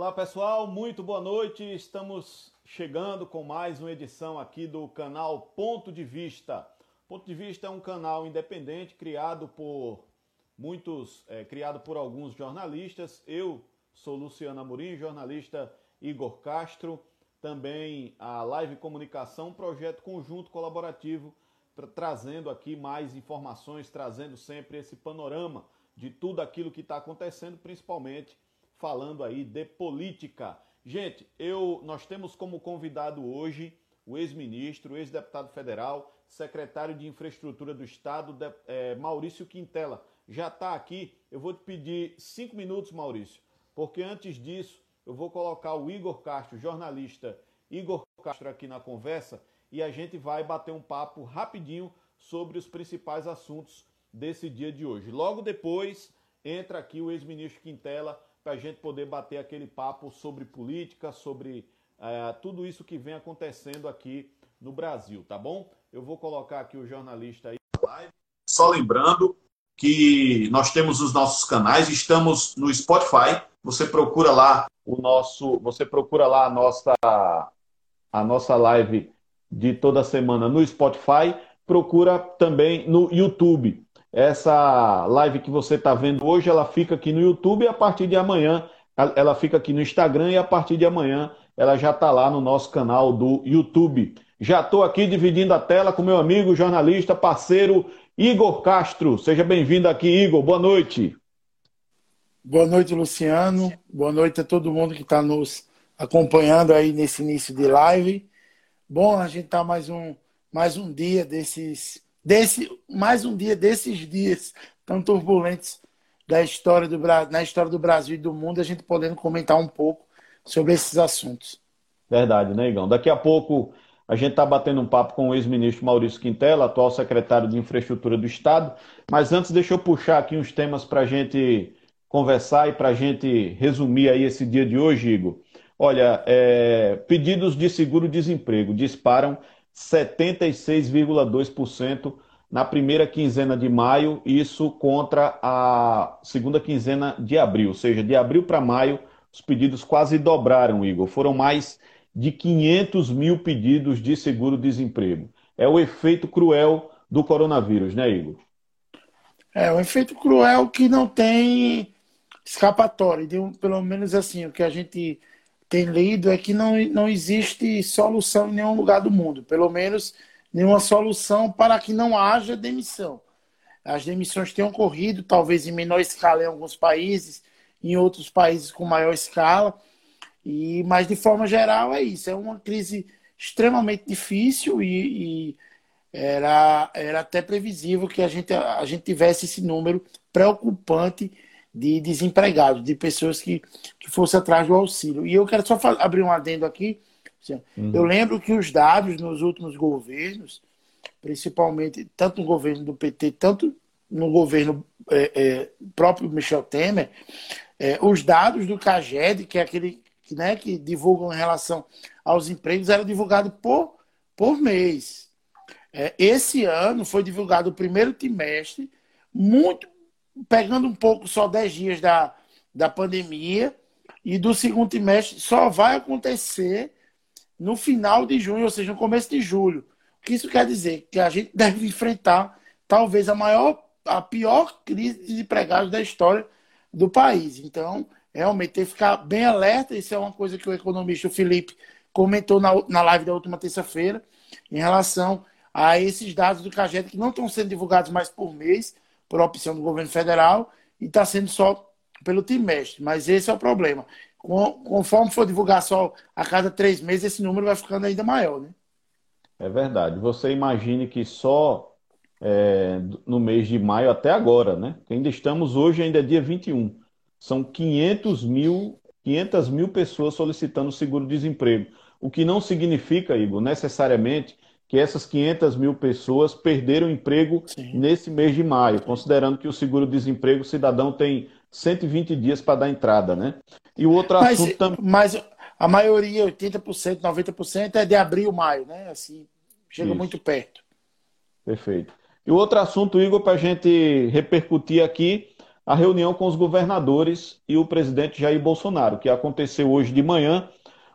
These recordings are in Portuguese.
Olá pessoal, muito boa noite. Estamos chegando com mais uma edição aqui do canal Ponto de Vista. Ponto de Vista é um canal independente criado por muitos, é, criado por alguns jornalistas. Eu sou Luciana Amorim, jornalista Igor Castro, também a Live Comunicação, um projeto conjunto colaborativo trazendo aqui mais informações, trazendo sempre esse panorama de tudo aquilo que está acontecendo, principalmente falando aí de política. Gente, eu nós temos como convidado hoje o ex-ministro, ex-deputado federal, secretário de Infraestrutura do Estado, de, é, Maurício Quintela. Já está aqui. Eu vou te pedir cinco minutos, Maurício, porque antes disso eu vou colocar o Igor Castro, jornalista Igor Castro, aqui na conversa e a gente vai bater um papo rapidinho sobre os principais assuntos desse dia de hoje. Logo depois entra aqui o ex-ministro Quintela para a gente poder bater aquele papo sobre política, sobre é, tudo isso que vem acontecendo aqui no Brasil, tá bom? Eu vou colocar aqui o jornalista aí na live. Só lembrando que nós temos os nossos canais, estamos no Spotify. Você procura lá o nosso, você procura lá a nossa a nossa live de toda semana no Spotify, procura também no YouTube. Essa live que você está vendo hoje, ela fica aqui no YouTube e a partir de amanhã ela fica aqui no Instagram e a partir de amanhã ela já está lá no nosso canal do YouTube. Já estou aqui dividindo a tela com meu amigo, jornalista, parceiro Igor Castro. Seja bem-vindo aqui, Igor. Boa noite. Boa noite, Luciano. Boa noite a todo mundo que está nos acompanhando aí nesse início de live. Bom, a gente tá mais um mais um dia desses desse mais um dia desses dias tão turbulentos da história do na história do Brasil e do mundo, a gente podendo comentar um pouco sobre esses assuntos. Verdade, né, Igão? Daqui a pouco a gente está batendo um papo com o ex-ministro Maurício Quintela, atual secretário de Infraestrutura do Estado. Mas antes, deixa eu puxar aqui uns temas para a gente conversar e para a gente resumir aí esse dia de hoje, Igor. Olha, é, pedidos de seguro-desemprego disparam 76,2% na primeira quinzena de maio, isso contra a segunda quinzena de abril, ou seja, de abril para maio, os pedidos quase dobraram, Igor. Foram mais de 500 mil pedidos de seguro-desemprego. É o efeito cruel do coronavírus, né, Igor? É, o efeito cruel que não tem escapatória. Pelo menos assim, o que a gente tem lido é que não, não existe solução em nenhum lugar do mundo, pelo menos nenhuma solução para que não haja demissão. As demissões têm ocorrido, talvez em menor escala em alguns países, em outros países com maior escala, e mas de forma geral é isso. É uma crise extremamente difícil e, e era, era até previsível que a gente, a gente tivesse esse número preocupante de desempregados, de pessoas que, que fossem atrás do auxílio. E eu quero só abrir um adendo aqui. Uhum. Eu lembro que os dados nos últimos governos, principalmente tanto no governo do PT, tanto no governo é, é, próprio Michel Temer, é, os dados do CAGED, que é aquele que, né, que divulgam em relação aos empregos, eram divulgados por, por mês. É, esse ano foi divulgado o primeiro trimestre, muito pegando um pouco só 10 dias da, da pandemia, e do segundo trimestre só vai acontecer no final de junho, ou seja, no começo de julho. O que isso quer dizer? Que a gente deve enfrentar talvez a maior, a pior crise de empregados da história do país. Então, realmente tem que ficar bem alerta. Isso é uma coisa que o economista Felipe comentou na, na live da última terça-feira, em relação a esses dados do CAGED que não estão sendo divulgados mais por mês, por opção do governo federal e está sendo só pelo trimestre. Mas esse é o problema. Conforme for divulgar só a cada três meses, esse número vai ficando ainda maior, né? É verdade. Você imagine que só é, no mês de maio até agora, né? Ainda estamos hoje, ainda é dia 21. São 500 mil, 500 mil pessoas solicitando seguro-desemprego. O que não significa, Igor, necessariamente que essas 500 mil pessoas perderam emprego Sim. nesse mês de maio, considerando que o seguro-desemprego o cidadão tem 120 dias para dar entrada, né? E o outro mas, assunto também. Mas a maioria, 80%, 90%, é de abril, maio, né? Assim, chega Isso. muito perto. Perfeito. E o outro assunto, Igor, para a gente repercutir aqui, a reunião com os governadores e o presidente Jair Bolsonaro, que aconteceu hoje de manhã.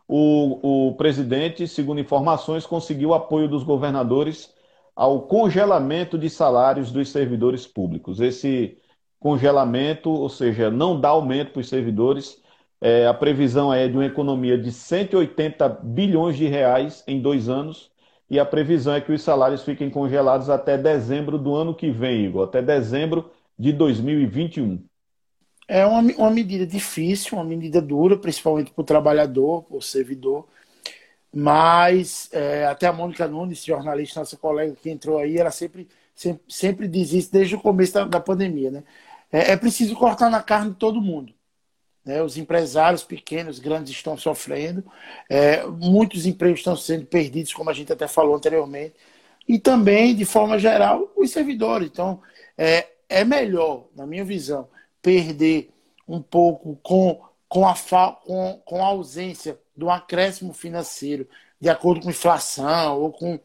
O, o presidente, segundo informações, conseguiu apoio dos governadores ao congelamento de salários dos servidores públicos. Esse congelamento, ou seja, não dá aumento para os servidores, é, a previsão é de uma economia de 180 bilhões de reais em dois anos, e a previsão é que os salários fiquem congelados até dezembro do ano que vem, Igor, até dezembro de 2021. É uma, uma medida difícil, uma medida dura, principalmente para o trabalhador, para o servidor. Mas é, até a Mônica Nunes, jornalista, nossa colega que entrou aí, ela sempre, sempre, sempre diz isso desde o começo da, da pandemia. Né? É, é, preciso cortar na carne de todo mundo. Né? Os empresários pequenos, grandes estão sofrendo, é, muitos empregos estão sendo perdidos, como a gente até falou anteriormente, e também, de forma geral, os servidores. Então, é, é melhor, na minha visão, perder um pouco com, com, a, com, com a ausência do acréscimo financeiro, de acordo com inflação ou com,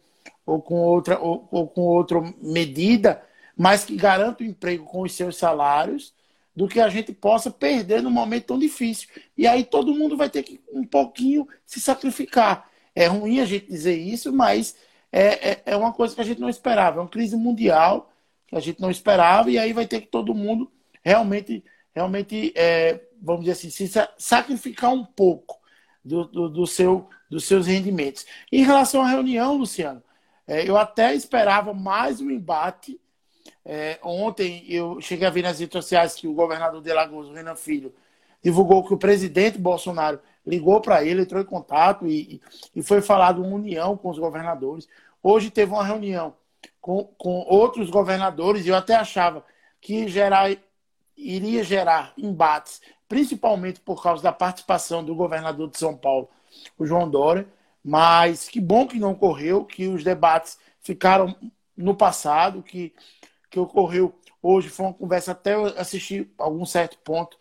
ou com, outra, ou, ou com outra medida, mas que garanta o emprego com os seus salários, do que a gente possa perder num momento tão difícil. E aí todo mundo vai ter que um pouquinho se sacrificar. É ruim a gente dizer isso, mas é, é, é uma coisa que a gente não esperava. É uma crise mundial que a gente não esperava, e aí vai ter que todo mundo realmente, realmente é, vamos dizer assim, se sacrificar um pouco do, do, do, seu, dos seus rendimentos. Em relação à reunião, Luciano, é, eu até esperava mais um embate. É, ontem eu cheguei a ver nas redes sociais que o governador de Alagoas, o Renan Filho, divulgou que o presidente Bolsonaro ligou para ele, entrou em contato e, e foi falado uma união com os governadores. Hoje teve uma reunião com, com outros governadores, e eu até achava que gerar, iria gerar embates, principalmente por causa da participação do governador de São Paulo, o João Dória, mas que bom que não ocorreu, que os debates ficaram no passado, que, que ocorreu hoje. Foi uma conversa até eu assistir algum certo ponto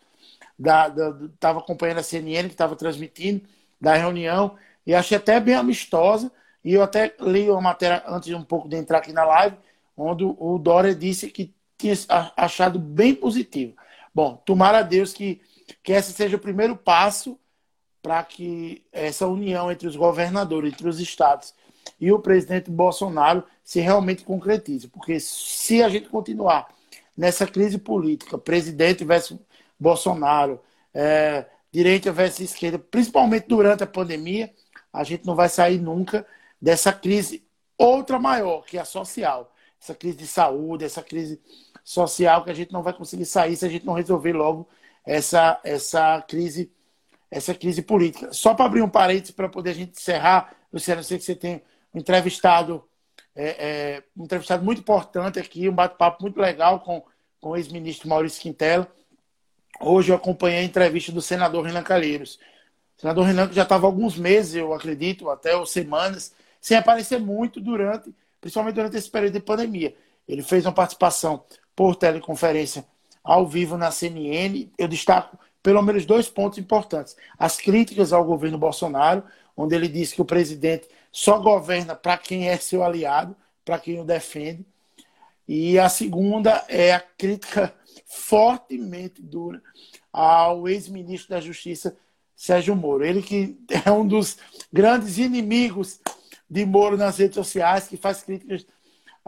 estava acompanhando a CNN que estava transmitindo da reunião e achei até bem amistosa e eu até li uma matéria antes um pouco de entrar aqui na live, onde o Dória disse que tinha achado bem positivo. Bom, tomara a Deus que, que esse seja o primeiro passo para que essa união entre os governadores, entre os estados e o presidente Bolsonaro se realmente concretize. Porque se a gente continuar nessa crise política, presidente versus Bolsonaro, é, direita versus esquerda, principalmente durante a pandemia, a gente não vai sair nunca dessa crise outra maior, que é a social. Essa crise de saúde, essa crise social que a gente não vai conseguir sair se a gente não resolver logo essa, essa crise essa crise política. Só para abrir um parênteses para poder a gente encerrar, Luciano, eu sei que você tem um entrevistado, é, é, um entrevistado muito importante aqui, um bate-papo muito legal com, com o ex-ministro Maurício Quintela. Hoje eu acompanhei a entrevista do senador Renan Calheiros. O senador Renan que já estava alguns meses, eu acredito, até semanas, sem aparecer muito durante, principalmente durante esse período de pandemia. Ele fez uma participação por teleconferência ao vivo na CNN. Eu destaco pelo menos dois pontos importantes. As críticas ao governo Bolsonaro, onde ele disse que o presidente só governa para quem é seu aliado, para quem o defende. E a segunda é a crítica fortemente dura ao ex-ministro da Justiça, Sérgio Moro. Ele que é um dos grandes inimigos de Moro nas redes sociais, que faz críticas,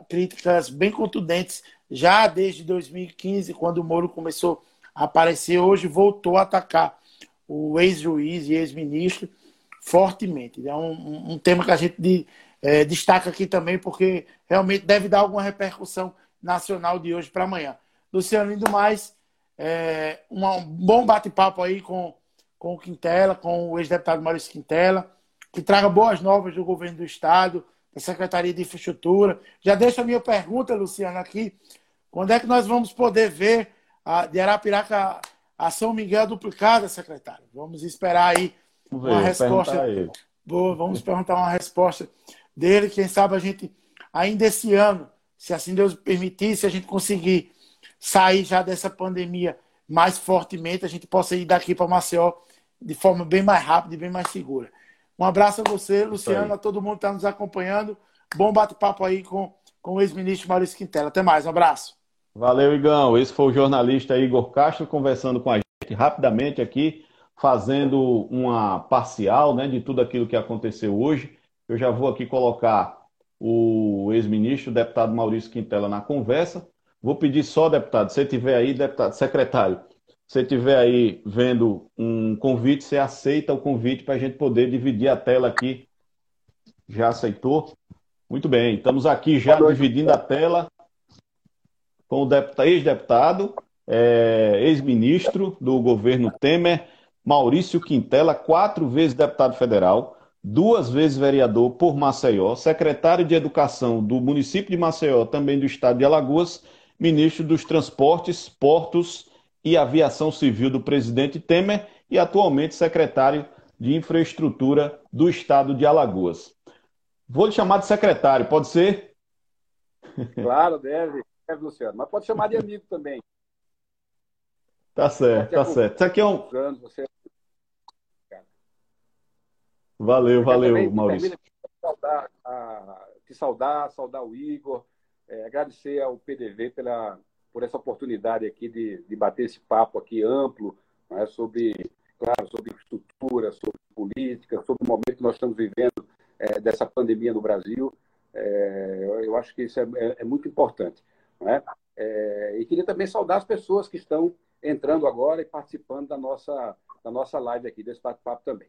críticas bem contundentes já desde 2015, quando o Moro começou a aparecer. Hoje voltou a atacar o ex-juiz e ex-ministro fortemente. É um, um, tema que a gente de, é, destaca aqui também, porque realmente deve dar alguma repercussão nacional de hoje para amanhã. Luciano, indo mais, é, um bom bate-papo aí com, com o Quintela, com o ex-deputado Maurício Quintela que traga boas novas do governo do Estado, da Secretaria de Infraestrutura. Já deixo a minha pergunta, Luciano, aqui. Quando é que nós vamos poder ver a, de Arapiraca a São Miguel duplicada, secretário? Vamos esperar aí vamos uma ver, resposta. Boa, vamos perguntar uma resposta dele. Quem sabe a gente, ainda esse ano, se assim Deus permitir, se a gente conseguir sair já dessa pandemia mais fortemente, a gente possa ir daqui para Maceió de forma bem mais rápida e bem mais segura. Um abraço a você, Luciano, a todo mundo que está nos acompanhando. Bom bate-papo aí com, com o ex-ministro Maurício Quintela. Até mais, um abraço. Valeu, Igão. Esse foi o jornalista Igor Castro conversando com a gente rapidamente aqui, fazendo uma parcial né, de tudo aquilo que aconteceu hoje. Eu já vou aqui colocar o ex-ministro, o deputado Maurício Quintela, na conversa. Vou pedir só, deputado, se tiver aí, deputado, secretário, se estiver aí vendo um convite, você aceita o convite para a gente poder dividir a tela aqui. Já aceitou? Muito bem, estamos aqui já dividindo a tela com o ex-deputado, é, ex-ministro do governo Temer, Maurício Quintela, quatro vezes deputado federal, duas vezes vereador por Maceió, secretário de Educação do município de Maceió, também do estado de Alagoas, ministro dos Transportes, Portos e Aviação Civil do presidente Temer e atualmente secretário de Infraestrutura do estado de Alagoas. Vou lhe chamar de secretário, pode ser? Claro, deve, deve, Luciano. Mas pode chamar de amigo também. Tá certo, tá certo. Isso aqui é um. Você... Valeu, valeu, Maurício. Saudar, a, te saudar, saudar o Igor, é, agradecer ao PDV pela, por essa oportunidade aqui de, de bater esse papo aqui amplo né, sobre, claro, sobre estrutura, sobre política, sobre o momento que nós estamos vivendo é, dessa pandemia no Brasil. É, eu acho que isso é, é, é muito importante. Né? É, e queria também saudar as pessoas que estão entrando agora e participando da nossa, da nossa live aqui, desse bate-papo também.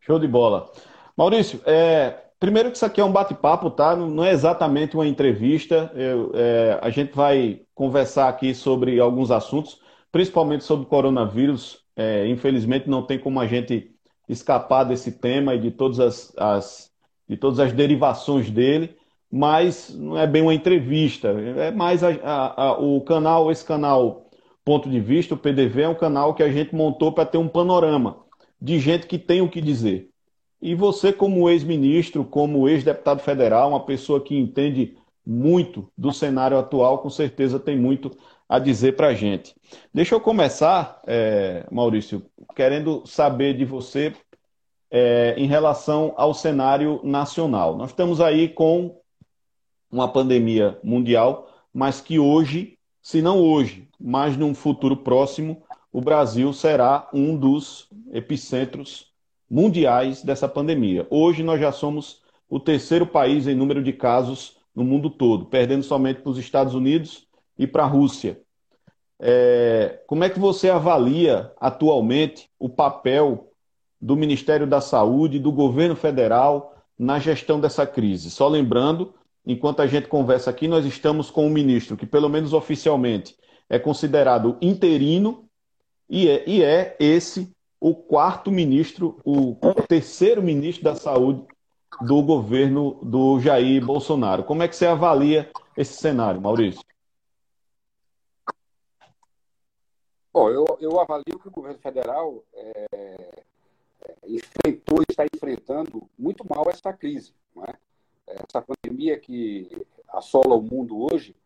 Show de bola. Maurício, é, Primeiro que isso aqui é um bate-papo, tá? Não é exatamente uma entrevista. Eu, é, a gente vai conversar aqui sobre alguns assuntos, principalmente sobre o coronavírus. É, infelizmente não tem como a gente escapar desse tema e de todas as, as, de todas as derivações dele, mas não é bem uma entrevista. É mais a, a, a, o canal, esse canal Ponto de Vista, o PDV, é um canal que a gente montou para ter um panorama de gente que tem o que dizer. E você, como ex-ministro, como ex-deputado federal, uma pessoa que entende muito do cenário atual, com certeza tem muito a dizer para a gente. Deixa eu começar, é, Maurício, querendo saber de você é, em relação ao cenário nacional. Nós estamos aí com uma pandemia mundial, mas que hoje, se não hoje, mas num futuro próximo, o Brasil será um dos epicentros mundiais dessa pandemia. Hoje nós já somos o terceiro país em número de casos no mundo todo, perdendo somente para os Estados Unidos e para a Rússia. É, como é que você avalia atualmente o papel do Ministério da Saúde, do governo federal na gestão dessa crise? Só lembrando, enquanto a gente conversa aqui, nós estamos com um ministro que, pelo menos oficialmente, é considerado interino e é, e é esse o quarto ministro, o terceiro ministro da Saúde do governo do Jair Bolsonaro. Como é que você avalia esse cenário, Maurício? Bom, eu, eu avalio que o governo federal é, é enfrentou e está enfrentando muito mal essa crise. É? Essa pandemia que assola o mundo hoje,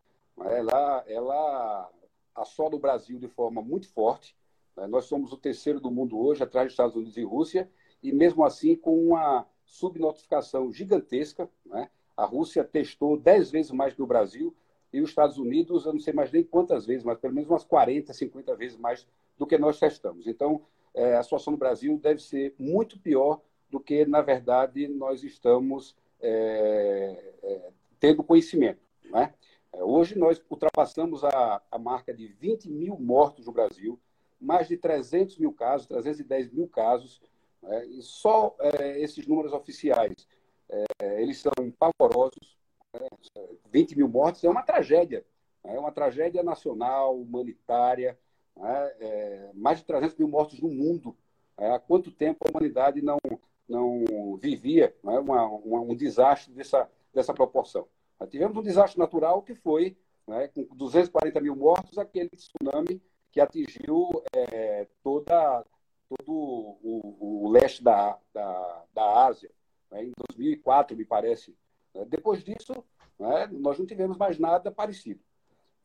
é? ela, ela assola o Brasil de forma muito forte. Né? Nós somos o terceiro do mundo hoje, atrás dos Estados Unidos e Rússia, e mesmo assim com uma subnotificação gigantesca. Né? A Rússia testou 10 vezes mais que o Brasil, e os Estados Unidos, eu não sei mais nem quantas vezes, mas pelo menos umas 40, 50 vezes mais do que nós testamos. Então, é, a situação no Brasil deve ser muito pior do que, na verdade, nós estamos é, é, tendo conhecimento. Né? Hoje nós ultrapassamos a, a marca de 20 mil mortos no Brasil, mais de 300 mil casos, 310 mil casos, né? e só é, esses números oficiais, é, eles são pavorosos, né? 20 mil mortes é uma tragédia, né? é uma tragédia nacional, humanitária, né? é, mais de 300 mil mortos no mundo. Né? há quanto tempo a humanidade não, não vivia né? uma, uma, um desastre dessa, dessa proporção? Nós tivemos um desastre natural que foi, com 240 mil mortos, aquele tsunami que atingiu é, toda, todo o, o leste da, da, da Ásia, né, em 2004, me parece. Né. Depois disso, né, nós não tivemos mais nada parecido.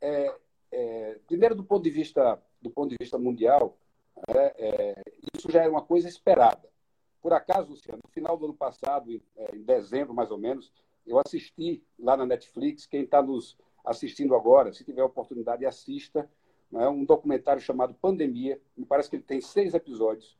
É, é, primeiro, do ponto de vista, do ponto de vista mundial, né, é, isso já era uma coisa esperada. Por acaso, Luciano, no final do ano passado, em, é, em dezembro mais ou menos, eu assisti lá na Netflix, quem está nos assistindo agora, se tiver oportunidade, assista. É um documentário chamado Pandemia. Me parece que ele tem seis episódios.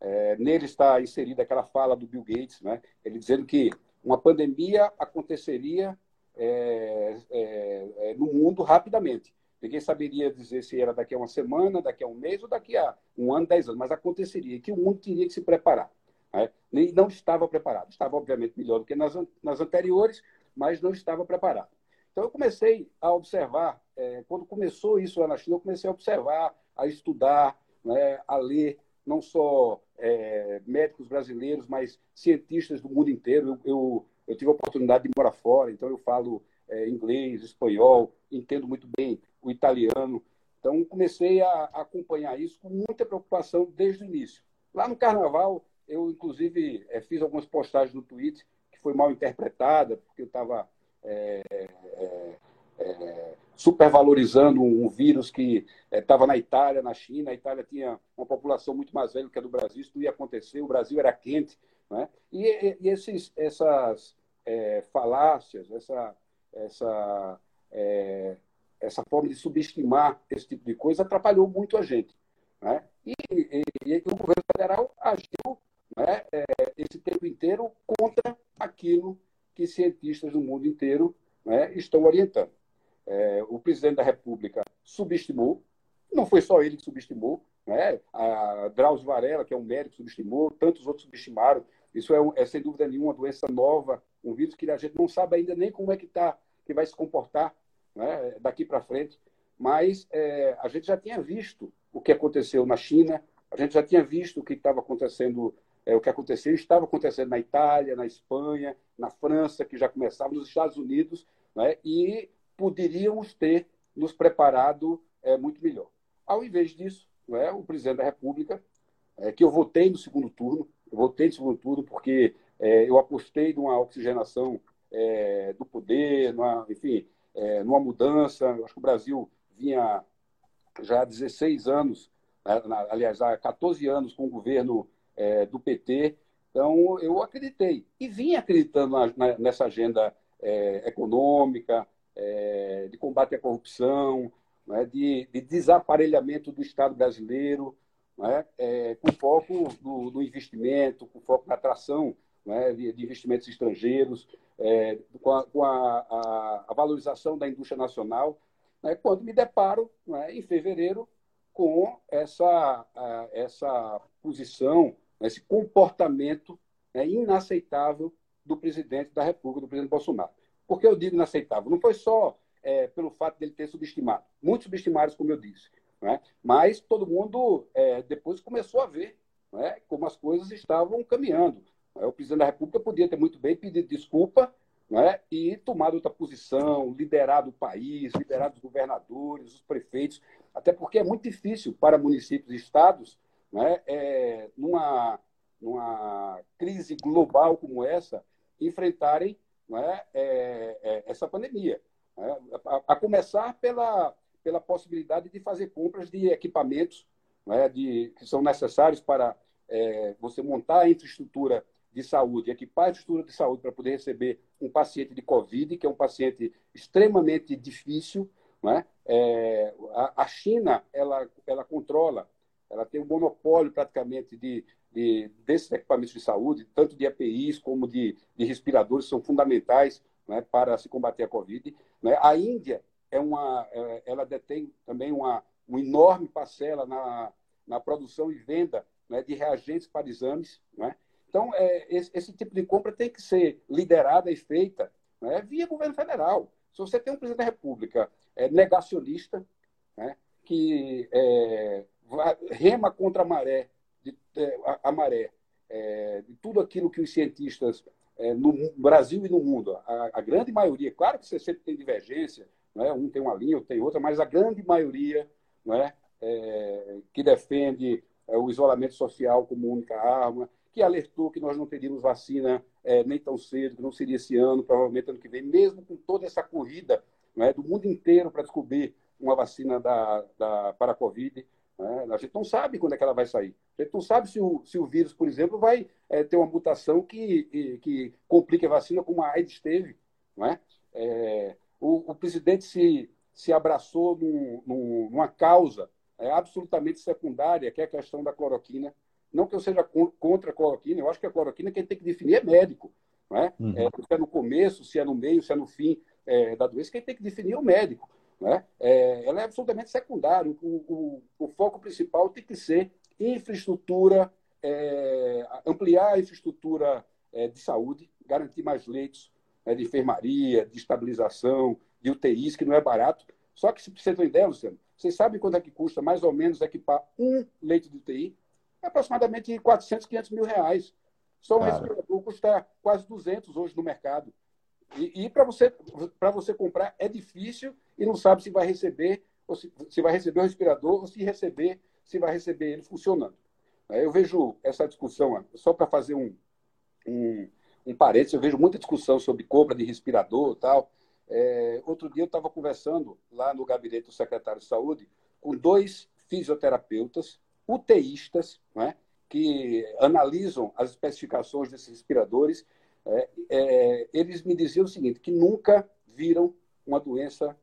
É, nele está inserida aquela fala do Bill Gates, né? ele dizendo que uma pandemia aconteceria é, é, é, no mundo rapidamente. Ninguém saberia dizer se era daqui a uma semana, daqui a um mês ou daqui a um ano, dez anos, mas aconteceria que o mundo teria que se preparar. Né? E não estava preparado. Estava, obviamente, melhor do que nas, nas anteriores, mas não estava preparado. Então, eu comecei a observar, é, quando começou isso lá na China, eu comecei a observar, a estudar, né, a ler, não só é, médicos brasileiros, mas cientistas do mundo inteiro. Eu, eu, eu, tive a oportunidade de morar fora, então eu falo é, inglês, espanhol, entendo muito bem o italiano. Então, comecei a, acompanhar isso com muita preocupação desde o início. Lá no Carnaval, eu, inclusive, é, fiz algumas postagens no Twitter que foi mal interpretada, porque eu estava é, é, é, supervalorizando um vírus que estava é, na Itália, na China. A Itália tinha uma população muito mais velha que a do Brasil, isso não ia acontecer, o Brasil era quente. Né? E, e esses, essas é, falácias, essa, essa, é, essa forma de subestimar esse tipo de coisa atrapalhou muito a gente. Né? E, e, e o governo federal agiu né, esse tempo inteiro contra aquilo que cientistas do mundo inteiro né, estão orientando. É, o presidente da República subestimou, não foi só ele que subestimou, né? a Drauzio Varela, que é um médico, subestimou, tantos outros subestimaram. Isso é, é, sem dúvida nenhuma uma doença nova, um vírus que a gente não sabe ainda nem como é que, tá, que vai se comportar né, daqui para frente. Mas é, a gente já tinha visto o que aconteceu na China, a gente já tinha visto o que estava acontecendo é, o que aconteceu estava acontecendo na Itália, na Espanha, na França, que já começava, nos Estados Unidos, né, e poderíamos ter nos preparado é, muito melhor. Ao invés disso, né, o presidente da República, é, que eu votei no segundo turno, eu votei no segundo turno porque é, eu apostei numa oxigenação é, do poder, numa, enfim, é, numa mudança. Eu acho que o Brasil vinha já há 16 anos, né, aliás, há 14 anos com o governo é, do PT. Então, eu acreditei e vim acreditando na, na, nessa agenda é, econômica, é, de combate à corrupção, né, de, de, desaparelhamento do Estado brasileiro, né, com foco no, no, investimento, com foco na atração né, de, de, investimentos estrangeiros, é, com, a, com a, a, a, valorização da indústria nacional, né, quando me deparo né, em fevereiro com essa, essa posição esse comportamento né, inaceitável do presidente da República, do presidente Bolsonaro. Por que eu digo inaceitável? Não foi só é, pelo fato dele ter subestimado. Muitos subestimaram, como eu disse. Né? Mas todo mundo é, depois começou a ver né, como as coisas estavam caminhando. Né? O presidente da República podia ter muito bem pedido desculpa né, e tomado outra posição, liderado o país, liderado os governadores, os prefeitos, até porque é muito difícil para municípios e estados né, é, numa, numa crise global como essa, enfrentarem né, é, é, essa pandemia. Né? A, a, começar pela, pela possibilidade de fazer compras de equipamentos né, de, que são necessários para é, você montar a infraestrutura de saúde, equipar a estrutura de saúde para poder receber um paciente de Covid, que é um paciente extremamente difícil. Né? É, a, a China ela, ela controla ela tem um monopólio praticamente de, de, desses equipamentos de saúde, tanto de EPIs como de, de respiradores, são fundamentais né, para se combater a Covid. Né? A Índia é uma, é, ela detém também uma, uma enorme parcela na, na produção e venda né, de reagentes para exames. Né? Então, é, esse, esse, tipo de compra tem que ser liderada e feita né, via governo federal. Se você tem um presidente da República é, negacionista, né, que é, rema contra a maré, de, é, a, a maré, é, de tudo aquilo que os cientistas é, no Brasil e no mundo, a, a, grande maioria, claro que você sempre tem divergência, não é? um tem uma linha, outro tem outra, mas a grande maioria não é? é que defende é, o isolamento social como única arma, que alertou que nós não teríamos vacina é, nem tão cedo, que não seria esse ano, provavelmente ano que vem, mesmo com toda essa corrida não é? do mundo inteiro para descobrir uma vacina da, da, para a Covid. Né? A gente não sabe quando é que ela vai sair. A gente não sabe se o, se o vírus, por exemplo, vai é, ter uma mutação que, que, que, complique a vacina, como a AIDS teve. Não é? É, o, o presidente se, se abraçou num, num, numa causa é, absolutamente secundária, que é a questão da cloroquina. Não que eu seja contra a cloroquina, eu acho que a cloroquina quem tem que definir é médico. Não é? Uhum. é se é no começo, se é no meio, se é no fim é, da doença, quem tem que definir é o médico. Né? É, ela é absolutamente secundária. O, o, o, foco principal tem que ser infraestrutura, é, ampliar a infraestrutura é, de saúde, garantir mais leitos né, de enfermaria, de estabilização, de UTIs, que não é barato. Só que, se você tem ideia, Luciano, vocês sabem quanto é que custa mais ou menos equipar um leito de UTI? É aproximadamente 400, 500 mil reais. Só um respirador custa quase 200 hoje no mercado. E, e para você, você comprar é difícil e não sabe se vai receber, ou se, se vai receber o respirador ou se receber, se vai receber ele funcionando. É, eu vejo essa discussão, só para fazer um, um, um parênteses, eu vejo muita discussão sobre compra de respirador tal. É, outro dia eu estava conversando lá no gabinete do secretário de saúde com dois fisioterapeutas, UTIstas, né, que analisam as especificações desses respiradores. É, é, eles me diziam o seguinte, que nunca viram uma doença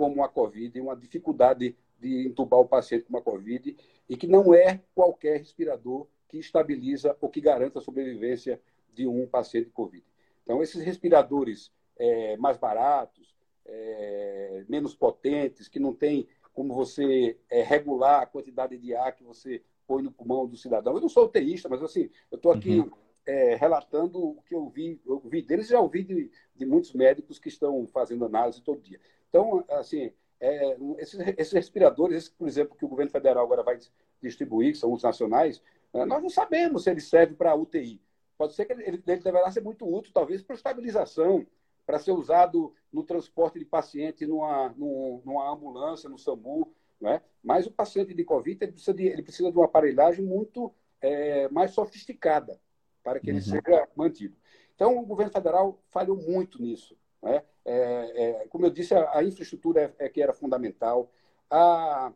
como a Covid, uma dificuldade de entubar o paciente com uma Covid, e que não é qualquer respirador que estabiliza ou que garanta a sobrevivência de um paciente de Covid. Então, esses respiradores é, mais baratos, é, menos potentes, que não tem como você é, regular a quantidade de ar que você põe no pulmão do cidadão. Eu não sou uteísta, mas assim, eu estou aqui uhum. é, relatando o que eu vi, eu vi deles e já ouvi de, de, muitos médicos que estão fazendo análise todo dia. Então, assim, é, esses, esses, respiradores, esse, por exemplo, que o governo federal agora vai distribuir, que são os nacionais, né, nós não sabemos se ele serve para UTI. Pode ser que ele, ele, ele deverá ser muito útil, talvez, para estabilização, para ser usado no transporte de paciente numa, numa ambulância, no SAMU. Né? Mas o paciente de Covid ele precisa de, ele precisa de uma aparelhagem muito é, mais sofisticada para que ele uhum. seja mantido. Então, o governo federal falhou muito nisso. Né? É, é, como eu disse, a, a infraestrutura é, é, que era fundamental, a,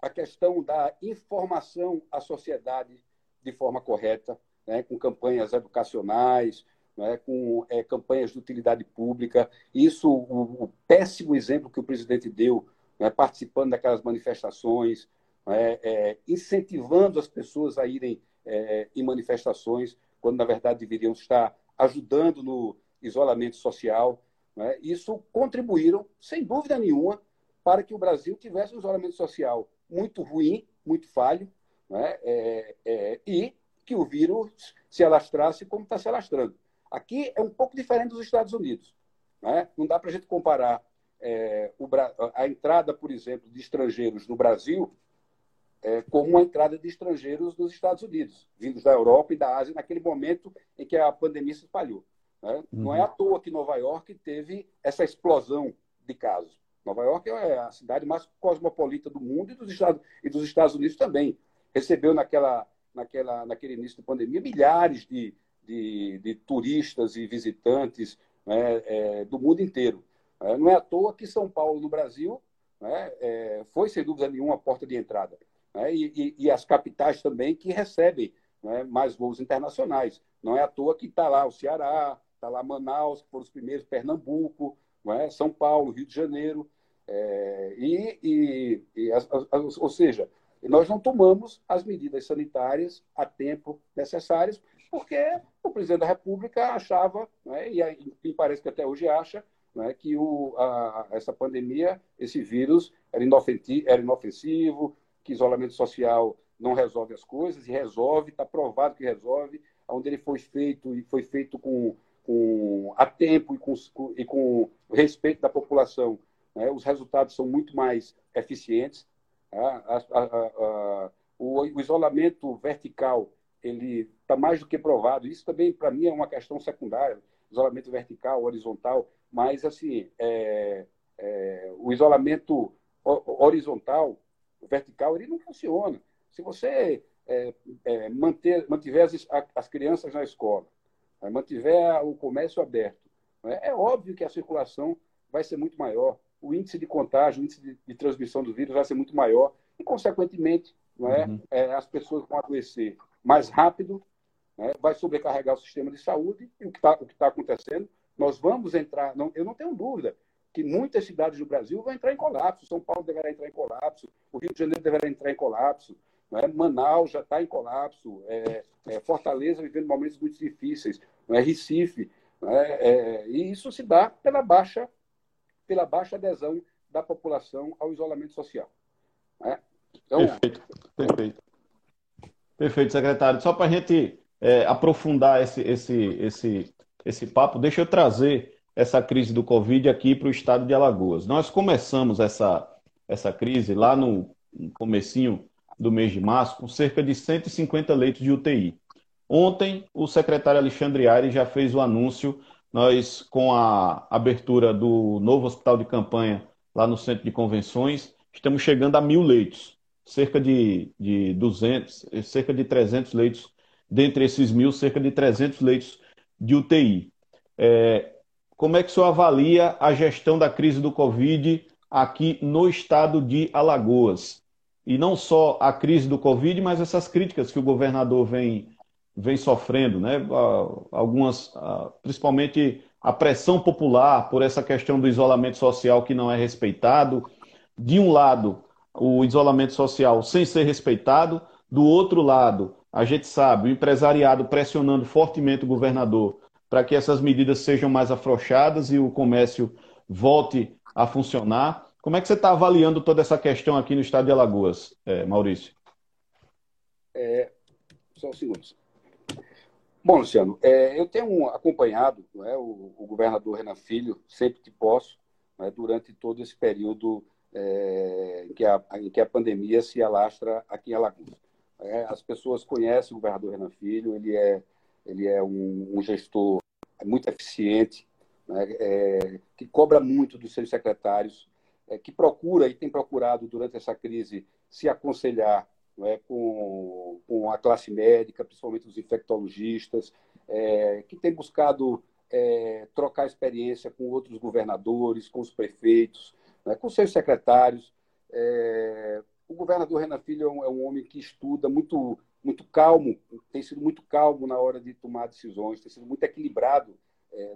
a questão da informação à sociedade de forma correta, né? com campanhas educacionais, né? com é, campanhas de utilidade pública. Isso, o, o, péssimo exemplo que o presidente deu, né? participando daquelas manifestações, né? é, incentivando as pessoas a irem é, em manifestações, quando na verdade deveriam estar ajudando no isolamento social. Né? Isso contribuíram, sem dúvida nenhuma, para que o Brasil tivesse um isolamento social muito ruim, muito falho, né? É, é, e que o vírus se alastrasse como está se alastrando. Aqui é um pouco diferente dos Estados Unidos. Né? Não dá para a gente comparar é, o, a entrada, por exemplo, de estrangeiros no Brasil é, como a entrada de estrangeiros nos Estados Unidos, vindos da Europa e da Ásia, naquele momento em que a pandemia se espalhou. Né? Uhum. Não é à toa que Nova York teve essa explosão de casos. Nova York é a cidade mais cosmopolita do mundo e dos Estados, e dos Estados Unidos também. Recebeu naquela, naquela, naquele início da pandemia milhares de, de, de turistas e visitantes né, é, do mundo inteiro. É, não é à toa que São Paulo, no Brasil, né, é, foi, sem dúvida nenhuma, a porta de entrada. Né, e, e, e, as capitais também que recebem né, mais voos internacionais. Não é à toa que está lá o Ceará, está lá Manaus, que foram os primeiros, Pernambuco, é? São Paulo, Rio de Janeiro. É, e, e, e as, as, ou seja, nós não tomamos as medidas sanitárias a tempo necessárias, porque o presidente da República achava, né, e, e parece que até hoje acha, né, que o, a, essa pandemia, esse vírus, era, era inofensivo, que isolamento social não resolve as coisas, e resolve, está provado que resolve, onde ele foi feito e foi feito com com, a tempo e com, e com respeito da população, né, os resultados são muito mais eficientes. Tá? A, a, a, o, o, isolamento vertical ele está mais do que provado. Isso também, para mim, é uma questão secundária. Isolamento vertical, horizontal, mas assim, é, é, o isolamento horizontal, vertical, ele não funciona. Se você é, é manter, mantiver as, as crianças na escola, mantiver o comércio aberto, é? é óbvio que a circulação vai ser muito maior, o índice de contágio, o índice de, de transmissão do vírus vai ser muito maior e, consequentemente, não é? Uhum. é as pessoas vão adoecer mais rápido, né? vai sobrecarregar o sistema de saúde e o que está tá acontecendo. Nós vamos entrar, não, eu não tenho dúvida, que muitas cidades do Brasil vão entrar em colapso. São Paulo deverá entrar em colapso, o Rio de Janeiro deverá entrar em colapso, é? Manaus já está em colapso, é, é, Fortaleza vivendo momentos muito difíceis, é? Recife. É? É, e isso se dá pela baixa, pela baixa adesão da população ao isolamento social. É? Então, perfeito, perfeito. Perfeito, secretário. Só para a gente é, aprofundar esse, esse, esse, esse papo, deixa eu trazer essa crise do Covid aqui para o estado de Alagoas. Nós começamos essa, essa crise lá no comecinho do mês de março com cerca de 150 leitos de UTI. Ontem, o secretário Alexandre Aires já fez o anúncio, nós, com a abertura do novo hospital de campanha lá no centro de convenções, estamos chegando a mil leitos, cerca de, de 200, cerca de 300 leitos, dentre esses mil, cerca de 300 leitos de UTI. É, como é que o senhor avalia a gestão da crise do Covid aqui no estado de Alagoas? E não só a crise do Covid, mas essas críticas que o governador vem, vem sofrendo, né? Algumas, principalmente a pressão popular por essa questão do isolamento social que não é respeitado. De um lado, o isolamento social sem ser respeitado, do outro lado, a gente sabe, o empresariado pressionando fortemente o governador para que essas medidas sejam mais afrouxadas e o comércio volte a funcionar. Como é que você está avaliando toda essa questão aqui no estado de Alagoas, é, Maurício? É, só um segundo. Bom, Luciano, é, eu tenho acompanhado é, o, o, governador Renan Filho, sempre que posso, né, durante todo esse período é, em, que a, em, que a, pandemia se alastra aqui em Alagoas. É, as pessoas conhecem o governador Renan Filho, ele é, ele é um, um gestor muito eficiente, né, é, que cobra muito dos seus secretários, é, que procura e tem procurado durante essa crise se aconselhar é, com, com, a classe médica, principalmente os infectologistas, é, que tem buscado é, trocar experiência com outros governadores, com os prefeitos, né, com seus secretários. É, o governador Renan Filho é um, é um, homem que estuda muito, muito calmo, tem sido muito calmo na hora de tomar decisões, tem sido muito equilibrado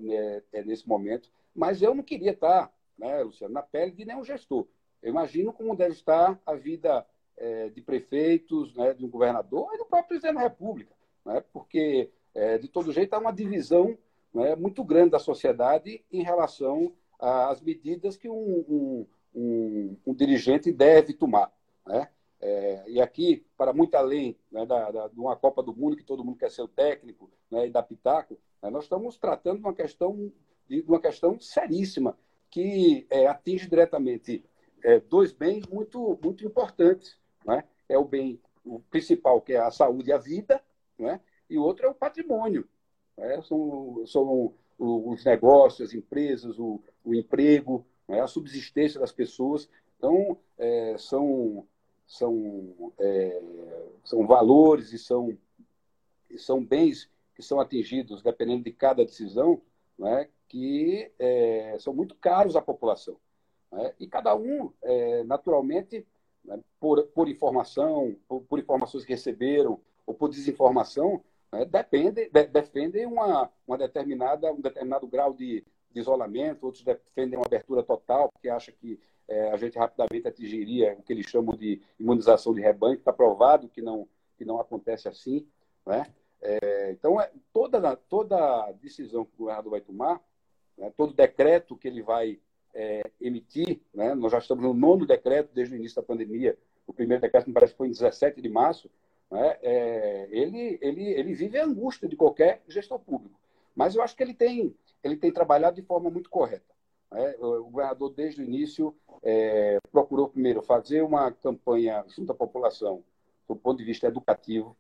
né, nesse momento. Mas eu não queria estar né, Luciano, na pele de nenhum gestor. Eu imagino como deve estar a vida é, de prefeitos, né, de um governador e do próprio presidente da República, né, porque, é, de todo jeito, há uma divisão né, muito grande da sociedade em relação às medidas que um, um, um, um dirigente deve tomar. Né? É, e aqui, para muito além né, da, da, de uma Copa do Mundo, que todo mundo quer ser o técnico né, e da pitaco, né, nós estamos tratando uma questão, de uma questão seríssima que é, atinge diretamente é, dois bens muito, muito importantes. Né? É o bem o principal, que é a saúde e a vida, né? e o outro é o patrimônio. Né? São, são os negócios, as empresas, o, o emprego, né? a subsistência das pessoas. Então, é, são, são, é, são valores e são, e são bens que são atingidos, dependendo de cada decisão, né? que é, são muito caros à população. Né? E cada um, é, naturalmente, né, por, por informação, por, por, informações que receberam ou por desinformação, né, depende, de, defendem uma, uma determinada, um determinado grau de, de, isolamento, outros defendem uma abertura total, porque acham que é, a gente rapidamente atingiria o que eles chamam de imunização de rebanho, está provado que não, que não acontece assim. Né? É, então, é, toda, toda decisão que o governador vai tomar né, todo decreto que ele vai é, emitir, né, nós já estamos no nono decreto desde o início da pandemia, o primeiro decreto me parece que foi em 17 de março, né, é, ele, ele, ele vive a angústia de qualquer gestor público. Mas eu acho que ele tem, ele tem trabalhado de forma muito correta. Né? O governador, desde o início, é, procurou primeiro fazer uma campanha junto à população, do ponto de vista educativo,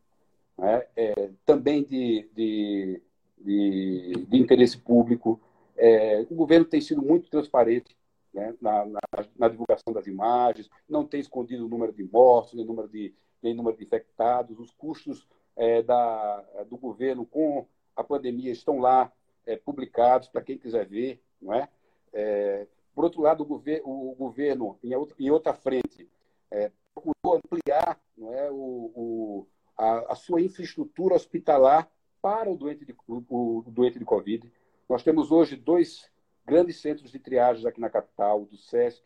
né? é, também de, de, de, de interesse público, é, o governo tem sido muito transparente né, na, na, na, divulgação das imagens, não tem escondido o número de mortos, nem número de, número de infectados, os custos é, da, do governo com a pandemia estão lá é, publicados para quem quiser ver, não é? é por outro lado, o, gover o governo, em outra, em outra frente, é, procurou ampliar não é, o a, a, sua infraestrutura hospitalar para o doente de, o, o doente de Covid. Nós temos hoje dois, grandes centros de triagens aqui na capital, o do SESC,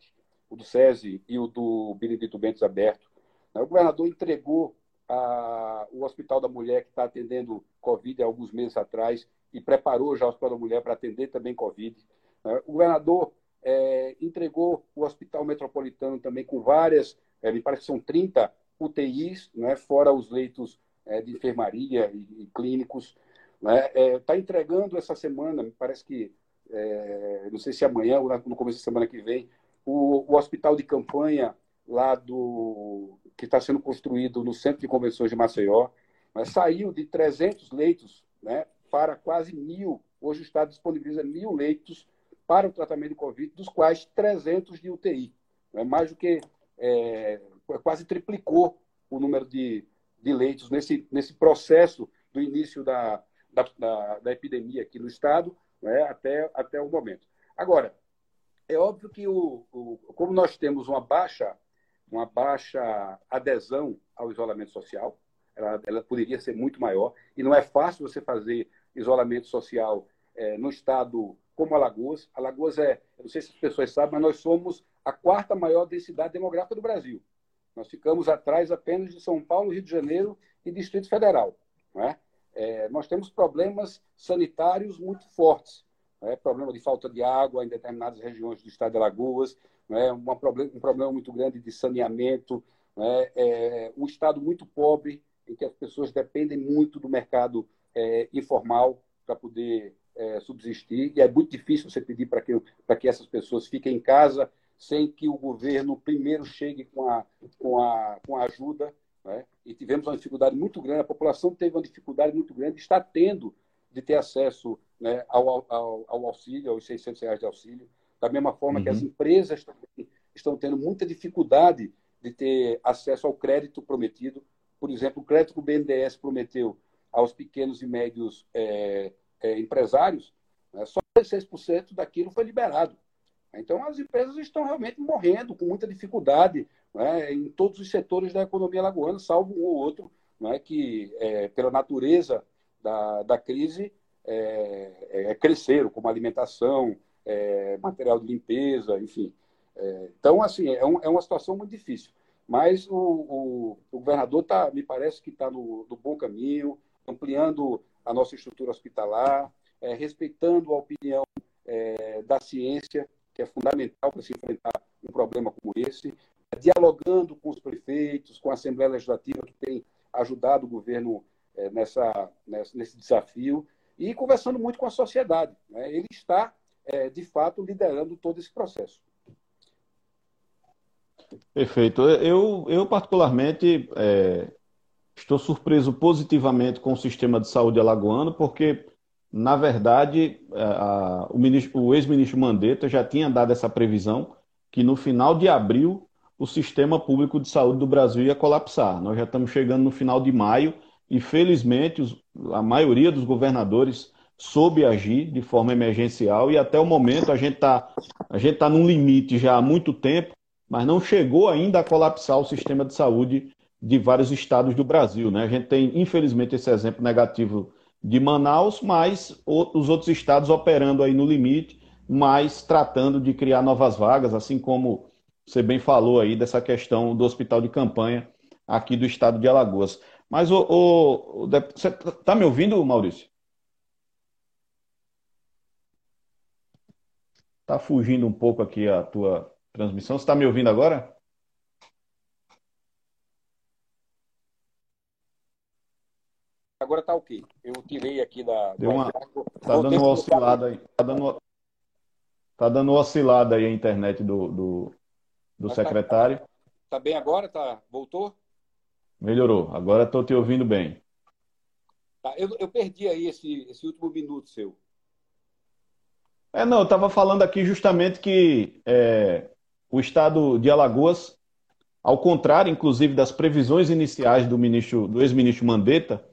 o do SESI e o do Benedito Bentes Aberto. O governador entregou a, o Hospital da Mulher, que está atendendo Covid há alguns meses atrás, e preparou já o Hospital da Mulher para atender também Covid. O governador é, entregou o Hospital Metropolitano também com várias, é, me parece que são 30 UTIs, né, fora os leitos é, de enfermaria e, e clínicos. Está né, é, tá entregando essa semana, me parece que, é, não sei se amanhã ou no começo da semana que vem, o, o hospital de campanha lá do que está sendo construído no Centro de Convenções de Maceió, mas saiu de 300 leitos né, para quase mil. Hoje o Estado disponibiliza mil leitos para o tratamento de Covid, dos quais 300 de UTI. É mais do que é, quase triplicou o número de, de leitos nesse, nesse processo do início da, da, da, da epidemia aqui no Estado né, até, até o momento. Agora, é óbvio que, o, o, como nós temos uma baixa, uma baixa adesão ao isolamento social, ela, ela, poderia ser muito maior, e não é fácil você fazer isolamento social é, no estado como Alagoas. Alagoas é, não sei se as pessoas sabem, mas nós somos a quarta maior densidade demográfica do Brasil. Nós ficamos atrás apenas de São Paulo, Rio de Janeiro e Distrito Federal. É? É, nós temos problemas sanitários muito fortes. É? Problema de falta de água em determinadas regiões do estado de Alagoas, é? um, problema, um problema muito grande de saneamento, é? é? um estado muito pobre, em que as pessoas dependem muito do mercado informal para poder subsistir, e é muito difícil você pedir para que, que essas pessoas fiquem em casa sem que o governo primeiro chegue com a, com a, com a ajuda. Né? E tivemos uma dificuldade muito grande, a população teve uma dificuldade muito grande, está tendo de ter acesso né, ao, ao, ao, auxílio, aos 600 reais de auxílio, da mesma forma uhum. que as uhum. empresas também estão tendo muita dificuldade de ter acesso ao crédito prometido. Por exemplo, o crédito que o BNDES prometeu aos pequenos e médios é, é, empresários, né, só 16% daquilo foi liberado. Então, as empresas estão realmente morrendo com muita dificuldade né, em todos os setores da economia lagoana, salvo um ou outro, né, que, é, pela natureza da, da crise, é, é, cresceram, como alimentação, é, material de limpeza, enfim. É, então, assim, é, um, é, uma situação muito difícil. Mas o, o, o governador tá, me parece que está no, no, bom caminho, ampliando a nossa estrutura hospitalar, é, respeitando a opinião da ciência, que é fundamental para se enfrentar um problema como esse, dialogando com os prefeitos, com a Assembleia Legislativa, que tem ajudado o governo é, nessa, nesse desafio, e conversando muito com a sociedade. Né? Ele está, é, de fato, liderando todo esse processo. Perfeito. Eu, eu particularmente, é, estou surpreso positivamente com o sistema de saúde alagoano, porque na verdade, é, a, o, o ex-ministro Mandetta já tinha dado essa previsão que no final de abril o sistema público de saúde do Brasil ia colapsar. Nós já estamos chegando no final de maio e, felizmente, os, a maioria dos governadores soube agir de forma emergencial e até o momento a gente está tá num limite já há muito tempo, mas não chegou ainda a colapsar o sistema de saúde de vários estados do Brasil. Né? A gente tem, infelizmente, esse exemplo negativo de Manaus, mas os outros estados operando aí no limite, mas tratando de criar novas vagas, assim como você bem falou aí dessa questão do hospital de campanha aqui do estado de Alagoas. Mas o, o, você está me ouvindo, Maurício? Está fugindo um pouco aqui a tua transmissão. Você está me ouvindo agora? agora está ok. Eu tirei aqui da. Deu uma... Tá dando uma oscilada aí. Tá dando, tá dando uma oscilada aí a internet do, do, do tá- secretário. Tá, tá, bem agora? Tá... Voltou? Melhorou. Agora estou te ouvindo bem. Tá, eu, eu perdi aí esse, esse último minuto seu. É, não, eu estava falando aqui justamente que é, o estado de Alagoas, ao contrário, inclusive, das previsões iniciais do ministro, do ex-ministro Mandetta,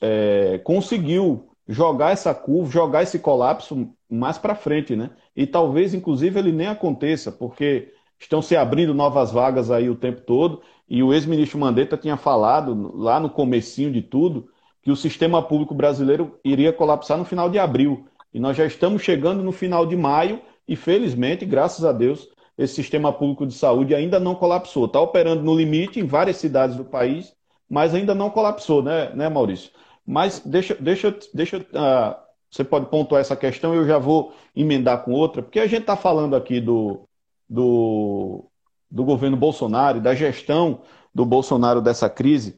é, conseguiu jogar essa curva, jogar esse colapso mais para frente, né? E talvez, inclusive, ele nem aconteça, porque estão se abrindo novas vagas aí o tempo todo, e o ex-ministro Mandetta tinha falado lá no comecinho de tudo que o sistema público brasileiro iria colapsar no final de abril. E nós já estamos chegando no final de maio e, felizmente, graças a Deus, esse sistema público de saúde ainda não colapsou. Está operando no limite em várias cidades do país, mas ainda não colapsou, né, né Maurício? Mas deixa, deixa, deixa uh, você pode pontuar essa questão e eu já vou emendar com outra, porque a gente está falando aqui do, do, do governo Bolsonaro, da gestão do Bolsonaro dessa crise.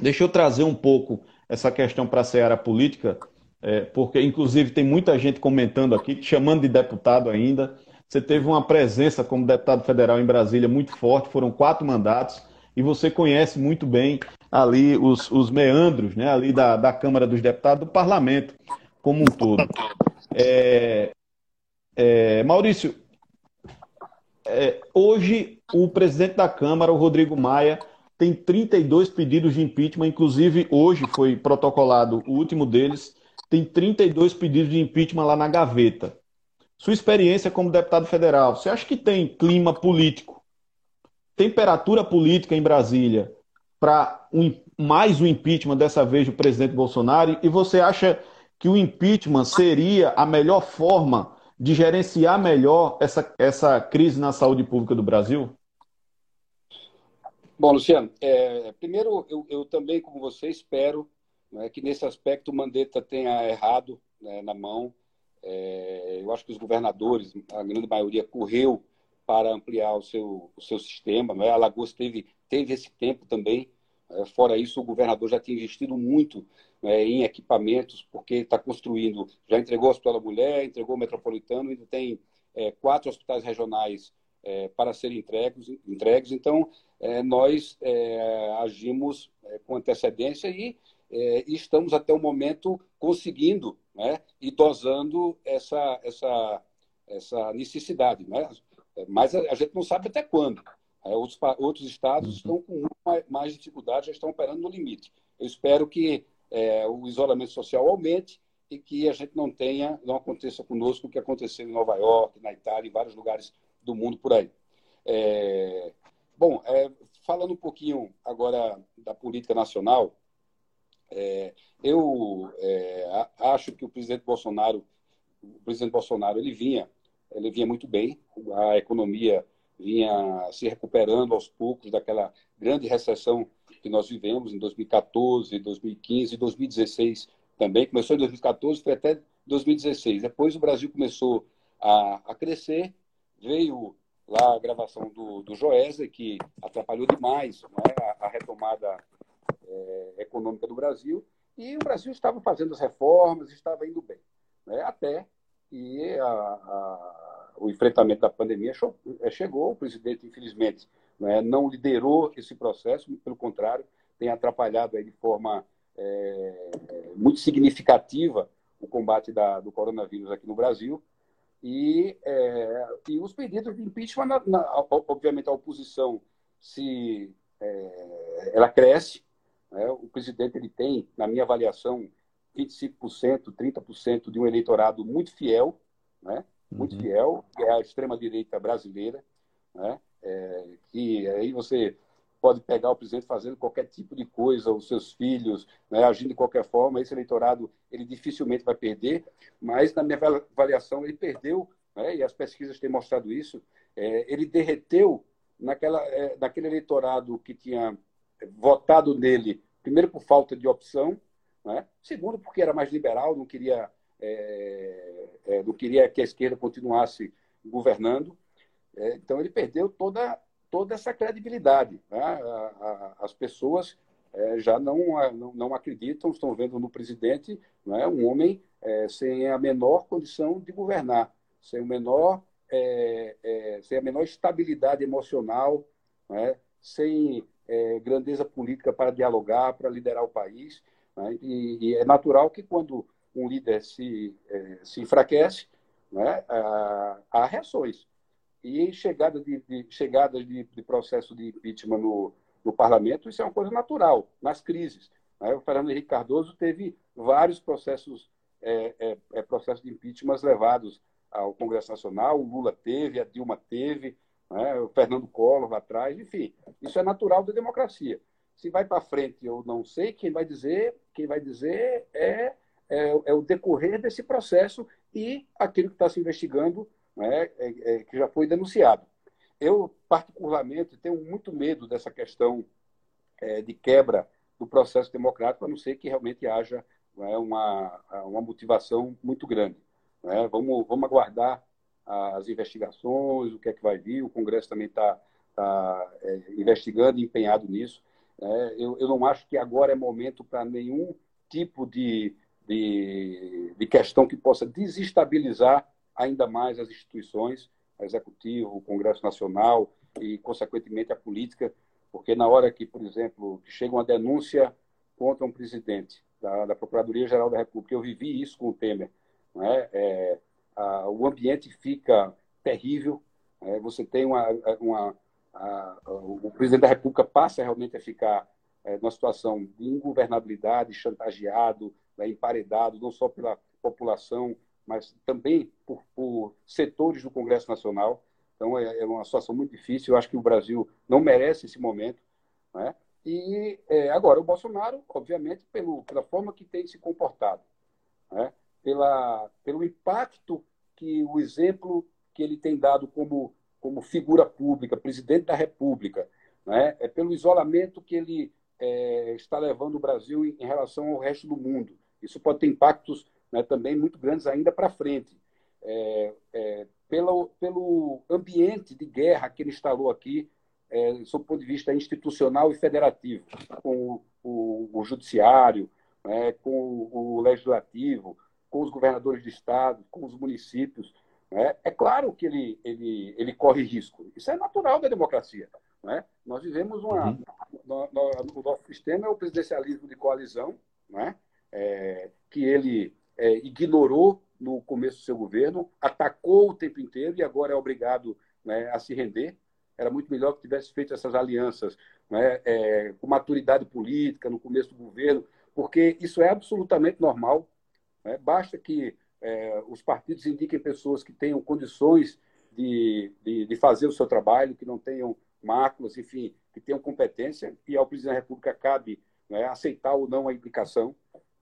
Deixa eu trazer um pouco essa questão para a seara política, é, porque inclusive tem muita gente comentando aqui, chamando de deputado ainda. Você teve uma presença como deputado federal em Brasília muito forte, foram quatro mandatos, e você conhece muito bem ali os, os meandros né, ali da, da Câmara dos Deputados, do Parlamento como um todo. É, é, Maurício, é, hoje o presidente da Câmara, o Rodrigo Maia, tem 32 pedidos de impeachment, inclusive hoje foi protocolado o último deles, tem 32 pedidos de impeachment lá na gaveta. Sua experiência como deputado federal, você acha que tem clima político, temperatura política em Brasília para um, mais um impeachment dessa vez do presidente Bolsonaro? E você acha que o impeachment seria a melhor forma de gerenciar melhor essa, essa crise na saúde pública do Brasil? Bom, Luciano, é, primeiro eu, eu, também, como você, espero né, que nesse aspecto o Mandetta tenha errado né, na mão. É, eu acho que os governadores, a grande maioria, correu para ampliar o seu, o seu sistema. Né? A Alagoas teve, teve esse tempo também. É, fora isso, o governador já tinha investido muito né, em equipamentos, porque está construindo, já entregou o Hospital da Mulher, entregou o Metropolitano, ainda tem é, quatro hospitais regionais é, para serem entregues. entregues. Então, é, nós é, agimos é, com antecedência e, e, estamos até o momento conseguindo né, e dosando essa, essa, essa necessidade. Né? Mas a, gente não sabe até quando. Outros, outros estados uhum. estão com mais, mais dificuldade, já estão operando no limite. Eu espero que é, o isolamento social aumente e que a gente não tenha, não aconteça conosco o que aconteceu em Nova York, na Itália, em vários lugares do mundo por aí. É, bom, é, falando um pouquinho agora da política nacional, é, eu é, acho que o presidente Bolsonaro, o presidente Bolsonaro, ele vinha, ele vinha muito bem, a economia vinha se recuperando aos poucos daquela grande recessão que nós vivemos em 2014, 2015 e 2016 também. Começou em 2014, foi até 2016. Depois o Brasil começou a, a crescer, veio lá a gravação do, do Joesley, que atrapalhou demais né, a, a, retomada é, econômica do Brasil, e o Brasil estava fazendo as reformas, estava indo bem, né, até que a, a, o enfrentamento da pandemia chegou, o presidente, infelizmente, né, não liderou esse processo, pelo contrário, tem atrapalhado de forma é, muito significativa o combate da, do coronavírus aqui no Brasil. E, é, e os pedidos de impeachment, na, na, obviamente, a oposição se é, ela cresce. Né? O presidente ele tem, na minha avaliação, 25%, 30% de um eleitorado muito fiel, né? muito uhum. fiel, que é a extrema-direita brasileira. Né? é, que aí você pode pegar o presidente fazendo qualquer tipo de coisa, os seus filhos, né, agindo de qualquer forma, esse eleitorado ele dificilmente vai perder, mas na minha avaliação ele perdeu, né, e as pesquisas têm mostrado isso, é, ele derreteu naquela, é, naquele eleitorado que tinha votado nele, primeiro por falta de opção, né, segundo porque era mais liberal, não queria, é, é, não queria que a esquerda continuasse governando, é, então, ele perdeu toda, toda essa credibilidade. Né? A, a, as pessoas é, já não, não, não, acreditam, estão vendo no presidente né, um homem é, sem a menor condição de governar, sem, o menor, é, sem a menor estabilidade emocional, né, sem grandeza política para dialogar, para liderar o país. Né? E, e, é natural que quando um líder se, se enfraquece, né, há, há reações e chegada de, de chegada de, de, processo de impeachment no, no parlamento, isso é uma coisa natural, nas crises. Né? O Fernando Henrique Cardoso teve vários processos, é, é, é, processos de impeachment levados ao Congresso Nacional, o Lula teve, a Dilma teve, né? o Fernando Collor lá atrás, enfim, isso é natural da democracia. Se vai para frente, eu não sei, quem vai dizer, quem vai dizer é é, é o decorrer desse processo e aquilo que está se investigando, né, é, é, que já foi denunciado. Eu, particularmente, tenho muito medo dessa questão é, de quebra do processo democrático, a não ser que realmente haja né, uma, uma motivação muito grande. Né? Vamos, vamos aguardar as investigações, o que é que vai vir. O Congresso também está tá, é, investigando e empenhado nisso. É, eu, eu não acho que agora é momento para nenhum tipo de, de, de, questão que possa desestabilizar ainda mais as instituições, o Executivo, o Congresso Nacional e, consequentemente, a política, porque na hora que, por exemplo, chega uma denúncia contra um presidente da, da Procuradoria-Geral da República, eu vivi isso com o Temer, né? É, a, o ambiente fica terrível, é, você tem uma, uma a, o presidente da República passa realmente a ficar é, numa situação de ingovernabilidade, chantageado, né, emparedado, não só pela população, mas também por, por setores do Congresso Nacional. Então, é, é, uma situação muito difícil. Eu acho que o Brasil não merece esse momento. Né? E é, agora, o Bolsonaro, obviamente, pelo, pela forma que tem se comportado, né? pela, pelo impacto que o exemplo que ele tem dado como, como figura pública, presidente da República, né? é pelo isolamento que ele é, está levando o Brasil em, relação ao resto do mundo. Isso pode ter impactos né, também muito grandes ainda para frente. É, é, pelo, pelo ambiente de guerra que ele instalou aqui, é, sob o ponto de vista institucional e federativo, com o, o, judiciário, né, com o legislativo, com os governadores de estado, com os municípios. Né? É claro que ele, ele, ele corre risco. Isso é natural da democracia. Né? Nós vivemos uma. Uhum. No, no, o nosso sistema é o presidencialismo de coalizão, né? É, que ele é, ignorou no começo do seu governo, atacou o tempo inteiro e agora é obrigado a se render. Era muito melhor que tivesse feito essas alianças é, com maturidade política no começo do governo, porque isso é absolutamente normal. Basta que é, os partidos indiquem pessoas que tenham condições de, de, de, fazer o seu trabalho, que não tenham máculas, enfim, que tenham competência, e ao presidente da República cabe né, aceitar ou não a implicação.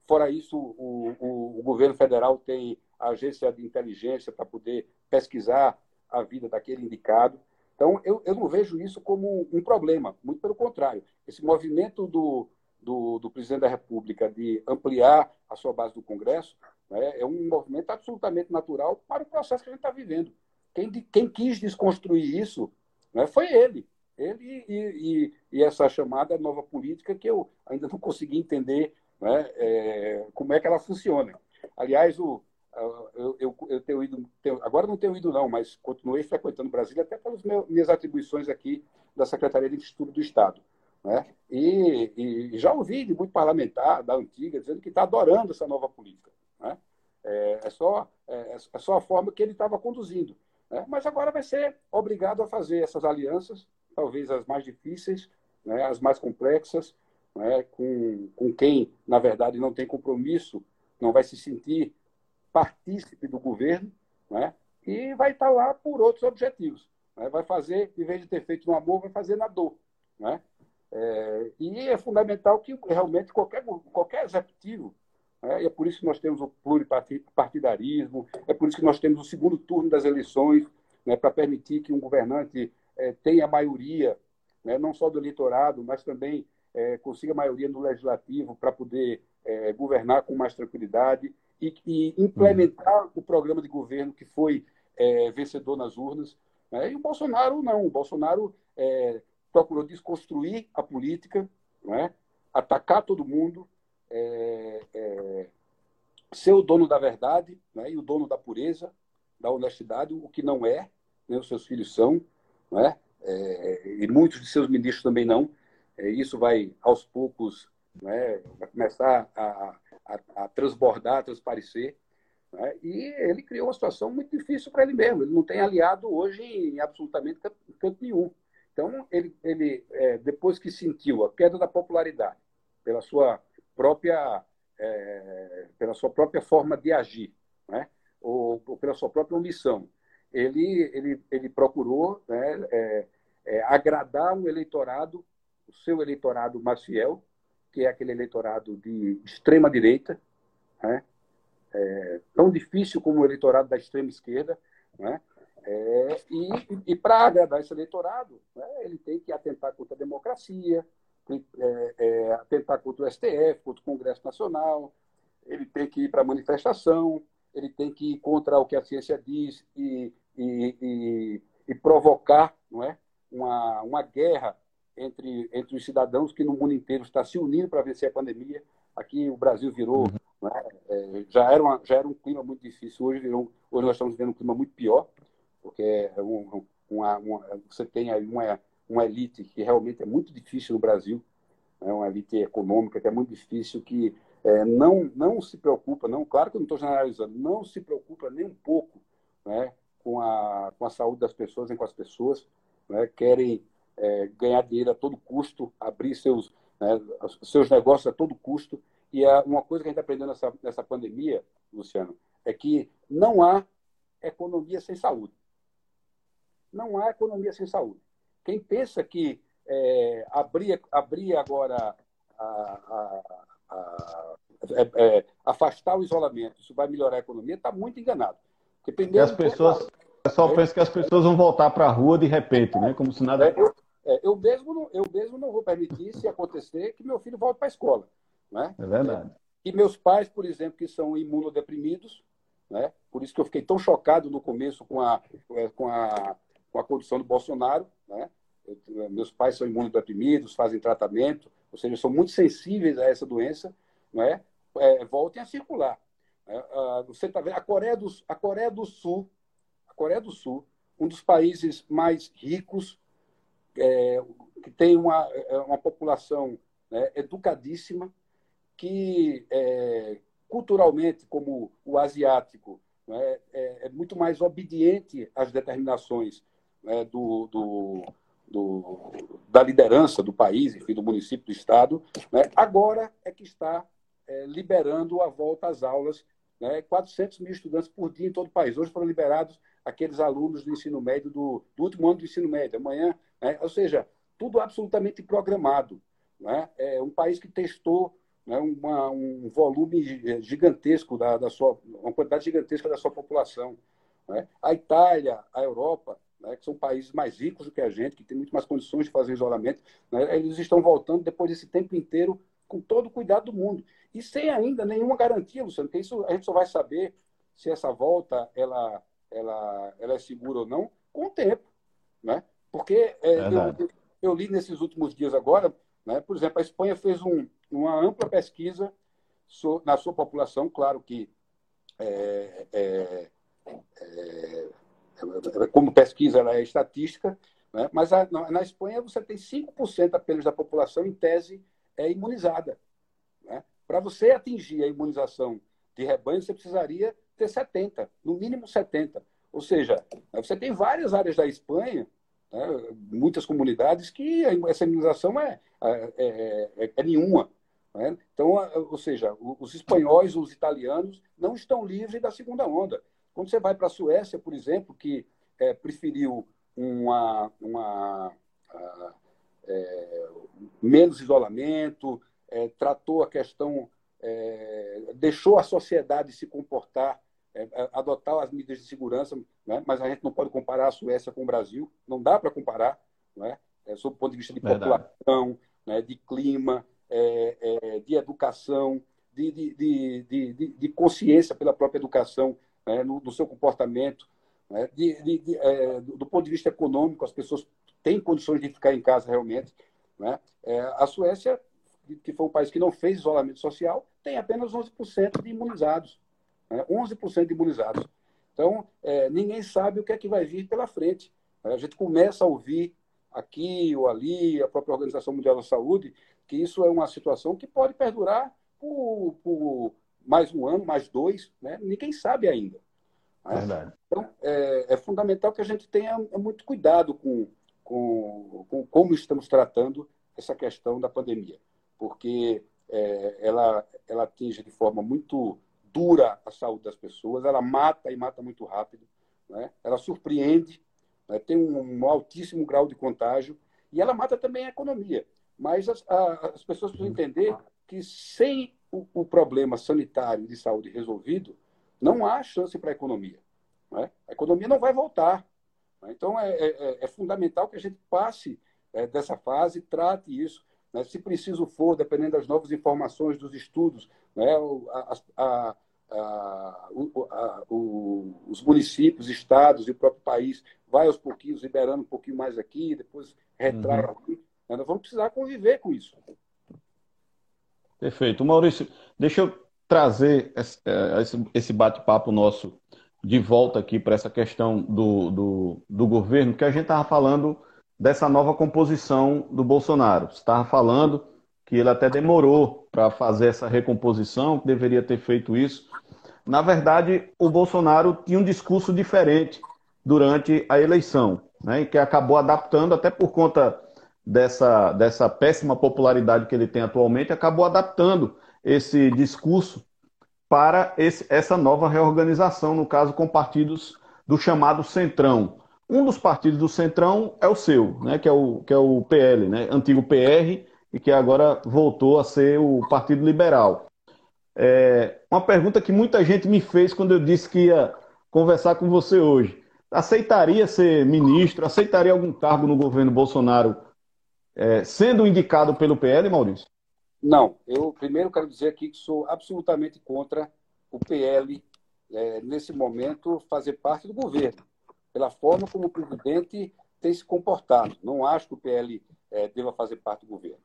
Fora isso, o, o, o governo federal tem a agência de inteligência para poder pesquisar a vida daquele indicado. Então, eu, eu não vejo isso como um problema, muito pelo contrário. Esse movimento do, do, do presidente da República de ampliar a sua base do Congresso né, é um movimento absolutamente natural para o processo que a gente está vivendo. Quem, quem quis desconstruir isso né, foi ele. Ele e, e, e, essa chamada nova política que eu ainda não consegui entender né, é, como é que ela funciona. Aliás, o, eu, eu, eu tenho ido, tenho, agora não tenho ido não, mas continuei frequentando Brasília até pelas minhas atribuições aqui da Secretaria de Estudo do Estado. Né? E, e, já ouvi de muito parlamentar da antiga dizendo que está adorando essa nova política. Né? É, é, só, é, é só a forma que ele estava conduzindo. Né? Mas agora vai ser obrigado a fazer essas alianças, talvez as mais difíceis, né? as mais complexas, né? com, com quem, na verdade, não tem compromisso, não vai se sentir partícipe do governo, né? e vai estar lá por outros objetivos. Né? Vai fazer, em vez de ter feito no amor, vai fazer na dor. Né? É, e é fundamental que realmente qualquer, qualquer executivo, né, e é por isso que nós temos o pluripartidarismo, é por isso que nós temos o segundo turno das eleições, né, para permitir que um governante é, tenha maioria, né, não só do eleitorado, mas também é, consiga maioria no legislativo para poder é, governar com mais tranquilidade e, e implementar uhum. o programa de governo que foi é, vencedor nas urnas. Né, e o Bolsonaro não, o Bolsonaro é, procurou desconstruir a política, não é? atacar todo mundo, é, é, ser o dono da verdade né? e o dono da pureza, da honestidade, o que não é, né? os seus filhos são, não é? é e muitos de seus ministros também não. É, isso vai, aos poucos, né? vai começar a, a, a transbordar, a transparecer. Né? E ele criou uma situação muito difícil para ele mesmo. Ele não tem aliado hoje em absolutamente canto nenhum. Então, ele, ele é, depois que sentiu a queda da popularidade pela sua própria, é, pela sua própria forma de agir, né? ou, ou, pela sua própria omissão, ele, ele, ele procurou né, é, é, agradar um eleitorado, o seu eleitorado mais fiel, que é aquele eleitorado de extrema direita, né? é, tão difícil como o eleitorado da extrema esquerda, né? É, e, e para agradar esse eleitorado, né, ele tem que atentar contra a democracia, é, é, atentar contra o STF, contra o Congresso Nacional, ele tem que ir para a manifestação, ele tem que ir contra o que a ciência diz e, e, e, e provocar não é, uma, uma guerra entre, entre os cidadãos que no mundo inteiro está se unindo para vencer a pandemia. Aqui o Brasil virou, uhum. né, é, já, era uma, já era um clima muito difícil, hoje, virou, hoje nós estamos vivendo um clima muito pior porque é um, uma, uma, você tem aí uma, uma elite que realmente é muito difícil no Brasil, é né? uma elite econômica que é muito difícil, que é, não, não se preocupa, não, claro que eu não estou generalizando, não se preocupa nem um pouco né, com, a, com a saúde das pessoas, nem com as pessoas, né, querem é, ganhar dinheiro a todo custo, abrir seus, né, seus negócios a todo custo. E é uma coisa que a gente aprendeu nessa, nessa pandemia, Luciano, é que não há economia sem saúde. Não há economia sem saúde. Quem pensa que é, abrir, abrir agora, a, a, a, é, é, afastar o isolamento, isso vai melhorar a economia, está muito enganado. Primeiro, as pessoas, o pessoal pensa que as pessoas vão voltar para a rua de repente, né? como se nada. É, eu, é, eu, mesmo não, eu mesmo não vou permitir, se acontecer, que meu filho volte para a escola. Né? É verdade. E meus pais, por exemplo, que são imunodeprimidos, né? por isso que eu fiquei tão chocado no começo com a, com a com a condição do Bolsonaro. Né? Eu, meus pais são imunodeprimidos, fazem tratamento, ou seja, são muito sensíveis a essa doença. Né? É, voltem a circular. Né? você está vendo a Coreia, do, a Coreia do Sul, a Coreia do Sul, um dos países mais ricos, é, que tem uma, é, uma população né, educadíssima, que é, culturalmente, como o asiático, né, é, é, muito mais obediente às determinações né, do, do, do, da liderança do país, enfim, do município, do Estado, né, agora é que está é, liberando a volta às aulas. Né, 400 mil estudantes por dia em todo o país. Hoje foram liberados aqueles alunos do ensino médio, do, do último ano do ensino médio. Amanhã, né, ou seja, tudo absolutamente programado. Né? É um país que testou né, uma, um volume gigantesco da, da sua, uma quantidade gigantesca da sua população. Né? A Itália, a Europa, né, que são países mais ricos do que a gente, que tem muito mais condições de fazer isolamento, né, eles estão voltando depois desse tempo inteiro com todo o cuidado do mundo. E sem ainda nenhuma garantia, Luciano, que isso a gente só vai saber se essa volta ela, ela, ela é segura ou não com o tempo. Né? Porque é, eu, eu, li nesses últimos dias agora, né, por exemplo, a Espanha fez um, uma ampla pesquisa na sua população, claro que é, é, é como pesquisa ela é estatística, né? mas a, na, na, Espanha você tem 5% apenas da população, em tese, é imunizada. Né? Para você atingir a imunização de rebanho, você precisaria ter 70%, no mínimo 70%. Ou seja, você tem várias áreas da Espanha, né? muitas comunidades, que essa imunização é, é, é, é, é nenhuma. Né? Então, ou seja, os espanhóis, os italianos não estão livres da segunda onda. Quando você vai para a Suécia, por exemplo, que é, preferiu uma, uma é, menos isolamento, é, tratou a questão, é, deixou a sociedade se comportar, é, é, adotar as medidas de segurança, né? mas a gente não pode comparar a Suécia com o Brasil, não dá para comparar, né? sob o ponto de vista de população, né? de clima, de educação, de, de, de, de, consciência pela própria educação né, no, no, seu comportamento. Né, de, de, de, é, do ponto de vista econômico, as pessoas têm condições de ficar em casa realmente. Né? É, a Suécia, que foi um país que não fez isolamento social, tem apenas 11% de imunizados. Né? 11% de imunizados. Então, é, ninguém sabe o que é que vai vir pela frente. A gente começa a ouvir aqui ou ali, a própria Organização Mundial da Saúde, que isso é uma situação que pode perdurar por, por mais um ano, mais dois, né? ninguém sabe ainda. Né? Então, é, é, fundamental que a gente tenha muito cuidado com, com, com, como estamos tratando essa questão da pandemia, porque é, ela, ela atinge de forma muito dura a saúde das pessoas, ela mata e mata muito rápido, né? ela surpreende, né? tem um, um, altíssimo grau de contágio e ela mata também a economia. Mas as, a, as pessoas precisam entender que sem o, o problema sanitário de saúde resolvido, não há chance para a economia. É? A economia não vai voltar. É? Então, é, é, é, fundamental que a gente passe é, dessa fase, trate isso. Né? Se preciso for, dependendo das novas informações dos estudos, né? a, a, a, o, os municípios, estados e o próprio país vai aos pouquinhos liberando um pouquinho mais aqui, depois retrai uhum. aqui. Né? Nós vamos precisar conviver com isso. Perfeito. Maurício, deixa eu trazer é, esse bate-papo nosso de volta aqui para essa questão do, do, do governo, que a gente estava falando dessa nova composição do Bolsonaro. Você estava falando que ele até demorou para fazer essa recomposição, que deveria ter feito isso. Na verdade, o Bolsonaro tinha um discurso diferente durante a eleição, né, que acabou adaptando, até por conta dessa, dessa péssima popularidade que ele tem atualmente, acabou adaptando esse discurso para esse, essa nova reorganização, no caso com partidos do chamado Centrão. Um dos partidos do Centrão é o seu, né, que, é o, que é o PL, né, antigo PR, e que agora voltou a ser o Partido Liberal. É, uma pergunta que muita gente me fez quando eu disse que ia conversar com você hoje. Aceitaria ser ministro? Aceitaria algum cargo no governo Bolsonaro é, sendo indicado pelo PL, Maurício? Não. Eu primeiro quero dizer aqui que sou absolutamente contra o PL, é, nesse momento, fazer parte do governo, pela forma como o presidente tem se comportado. Não acho que o PL é, deva fazer parte do governo.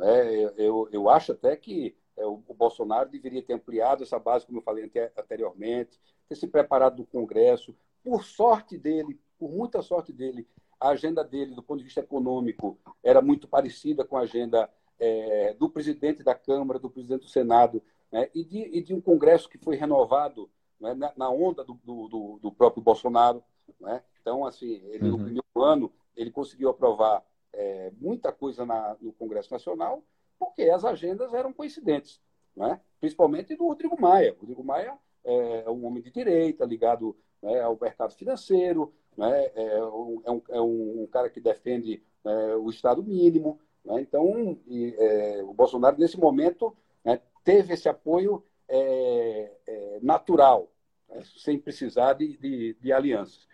É, eu, eu acho até que é, o, o, Bolsonaro deveria ter ampliado essa base, como eu falei anteriormente, ter se preparado do Congresso. Por sorte dele, por muita sorte dele, a agenda dele, do ponto de vista econômico, era muito parecida com a agenda é, do presidente da Câmara, do presidente do Senado, né? e, de, e, de, um Congresso que foi renovado né? na, na, onda do, do, do, próprio Bolsonaro. Né? Então, assim, ele, uhum. no primeiro ano, ele conseguiu aprovar é, muita coisa na, no Congresso Nacional, porque as agendas eram coincidentes, né? principalmente do Rodrigo Maia. O Rodrigo Maia é um homem de direita, ligado né, ao mercado financeiro, né? é, um, é, um, é um cara que defende né, o Estado mínimo. Né? Então, e, é, o Bolsonaro, nesse momento, né, teve esse apoio é, é, natural, né, sem precisar de, de, de alianças.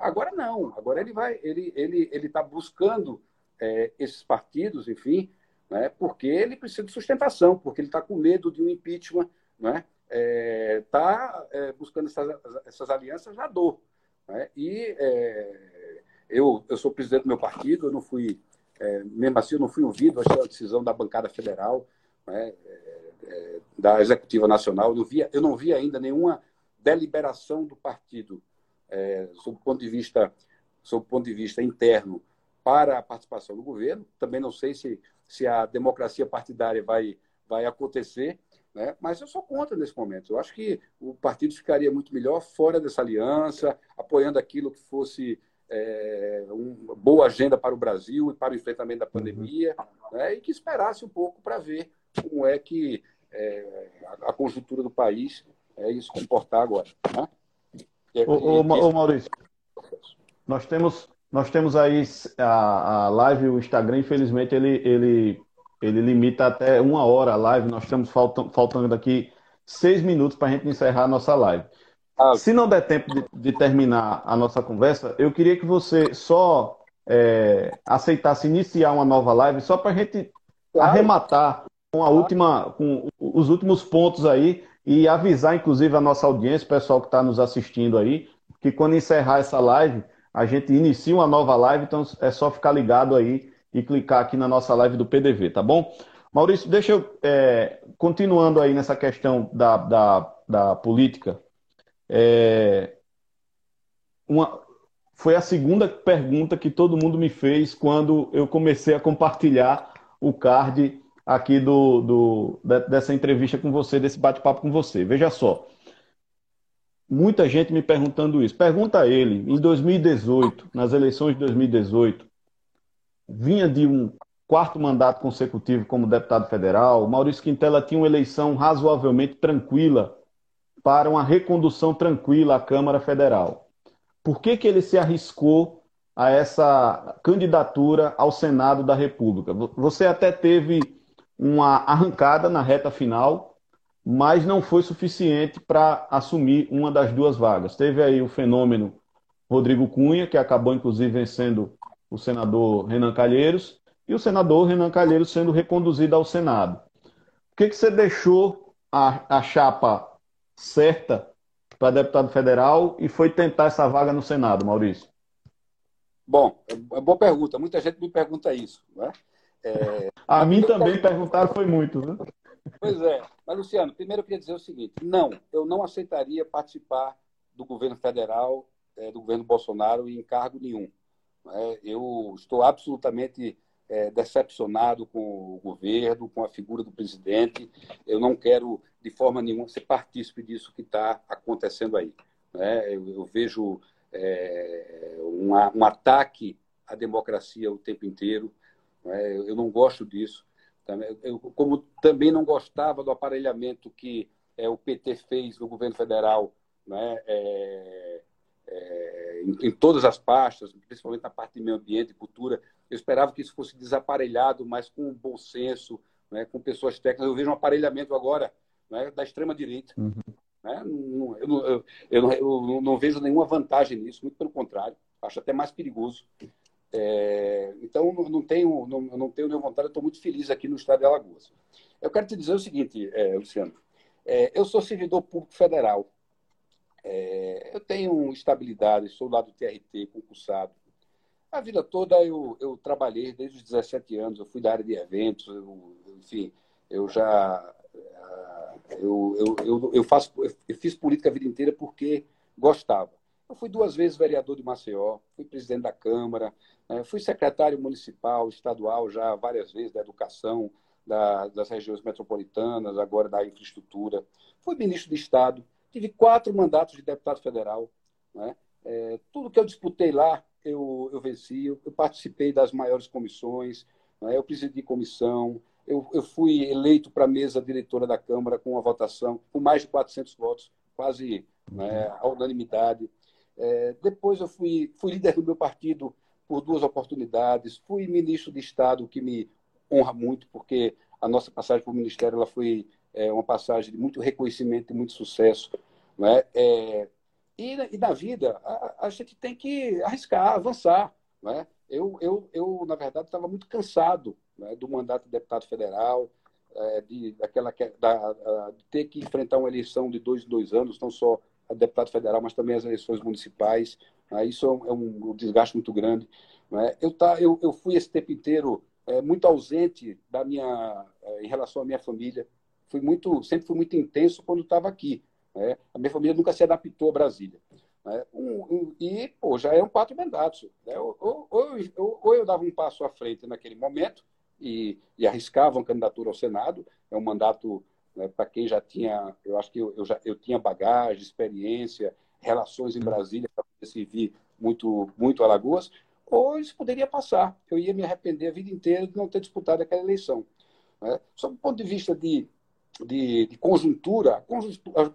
Agora não, agora ele vai, ele ele ele está buscando é, esses partidos, enfim, porque ele precisa de sustentação, porque ele está com medo de um impeachment, está é, buscando essas, essas alianças na dor. Né? E é, eu, eu sou presidente do meu partido, eu não fui, é, mesmo assim, eu não fui ouvido, é uma decisão da bancada federal, né? É, é, da Executiva Nacional, eu via, eu não vi ainda nenhuma deliberação do partido é, sob o ponto de vista sob o ponto de vista interno para a participação do governo. Também não sei se, se a democracia partidária vai, vai acontecer, né? Mas eu sou contra nesse momento. Eu acho que o partido ficaria muito melhor fora dessa aliança, apoiando aquilo que fosse é, uma boa agenda para o Brasil e para o enfrentamento da pandemia, uhum. né? e que esperasse um pouco para ver como é que é, a, a, conjuntura do país é se comportar agora. Né? É, ô, ô, ô, Maurício, nós temos, nós temos aí a, a live, o Instagram, infelizmente, ele, ele ele limita até uma hora a live. Nós estamos faltando, faltando aqui seis minutos para a gente encerrar a nossa live. Ah. Se não der tempo de, de, terminar a nossa conversa, eu queria que você só é, aceitasse iniciar uma nova live, só para a gente claro. arrematar com a última, com os últimos pontos aí e avisar, inclusive, a nossa audiência, o pessoal que está nos assistindo aí, que quando encerrar essa live, a gente inicia uma nova live, então é só ficar ligado aí e clicar aqui na nossa live do PDV, tá bom? Maurício, deixa eu, é, continuando aí nessa questão da, da, da política, é, uma, foi a segunda pergunta que todo mundo me fez quando eu comecei a compartilhar o card aqui do, do, dessa entrevista com você, desse bate-papo com você. Veja só, muita gente me perguntando isso. Pergunta a ele, em 2018, nas eleições de 2018, vinha de um quarto mandato consecutivo como deputado federal. Maurício Quintela tinha uma eleição razoavelmente tranquila para uma recondução tranquila à Câmara Federal. Por que, que ele se arriscou a essa candidatura ao Senado da República? Você até teve uma arrancada na reta final, mas não foi suficiente para assumir uma das duas vagas. Teve aí o fenômeno Rodrigo Cunha, que acabou inclusive vencendo o senador Renan Calheiros, e o senador Renan Calheiros sendo reconduzido ao Senado. Por que, que você deixou a, a chapa certa para deputado federal e foi tentar essa vaga no Senado, Maurício? Bom, é, é boa pergunta. Muita gente me pergunta isso. Né? É... A mim também perguntaram, foi muito. Né? Pois é. Mas, Luciano, primeiro eu queria dizer o seguinte: não, eu não aceitaria participar do governo federal, é, do governo Bolsonaro, em cargo nenhum. Né? Eu estou absolutamente é, decepcionado com o governo, com a figura do presidente. Eu não quero, de forma nenhuma, ser partícipe disso que está acontecendo aí. Né? Eu, eu vejo é, uma, um ataque à democracia o tempo inteiro. Né? Eu não gosto disso. Eu, como também não gostava do aparelhamento que é, o PT fez no governo federal né? É, é, em, em, todas as pastas, principalmente na parte de meio ambiente e cultura. Eu esperava que isso fosse desaparelhado, mas com bom senso, né? com pessoas técnicas. Eu vejo um aparelhamento agora né? da extrema-direita. Uhum. Né? Eu, não, eu, eu, eu, não, vejo nenhuma vantagem nisso, muito pelo contrário, acho até mais perigoso. É, então, não tenho, não, não tenho nenhuma vontade, estou muito feliz aqui no estado de Alagoas. Eu quero te dizer o seguinte, é, Luciano, é, eu sou servidor público federal, é, eu tenho estabilidade, sou lá do TRT, concursado. A vida toda eu, eu trabalhei, desde os 17 anos, eu fui da área de eventos, eu, enfim, eu já eu, eu, eu, eu, faço, eu fiz política a vida inteira porque gostava. Eu fui duas vezes vereador de Maceió, fui presidente da Câmara, né, fui secretário municipal, estadual já várias vezes da educação, da, das regiões metropolitanas, agora da infraestrutura. Fui ministro de Estado, tive quatro mandatos de deputado federal. Né? É, tudo que eu disputei lá, eu, eu venci. Eu, eu participei das maiores comissões, né? eu presidi comissão, eu, eu fui eleito para a mesa diretora da Câmara com uma votação com mais de 400 votos, quase né, a unanimidade. É, depois eu fui, fui líder do meu partido por duas oportunidades, fui ministro de Estado, o que me honra muito, porque a nossa passagem para o Ministério ela foi é, uma passagem de muito reconhecimento e muito sucesso. Né? É, e, e, na vida, a, a, gente tem que arriscar, avançar. Né? Eu, eu, eu, na verdade, estava muito cansado né, do mandato de deputado federal, é, de, daquela, da, de ter que enfrentar uma eleição de dois em dois anos, não só a deputado federal, mas também as eleições municipais. Né, isso é um, é um, desgaste muito grande. Né. Eu, tá, eu, eu fui esse tempo inteiro é, muito ausente da minha, é, em relação à minha família. Fui muito, sempre fui muito intenso quando estava aqui. Né. A minha família nunca se adaptou a Brasília. Né? Um, um, e, pô, já eram quatro mandatos. Né? Ou, ou, ou, ou, eu dava um passo à frente naquele momento e, e arriscava uma candidatura ao Senado. É um mandato né, para quem já tinha, eu acho que eu, eu, já, eu tinha bagagem, experiência, relações em Brasília para servir muito, muito Alagoas, ou isso poderia passar. Eu ia me arrepender a vida inteira de não ter disputado aquela eleição. Né? Sob o ponto de vista de, de, de conjuntura,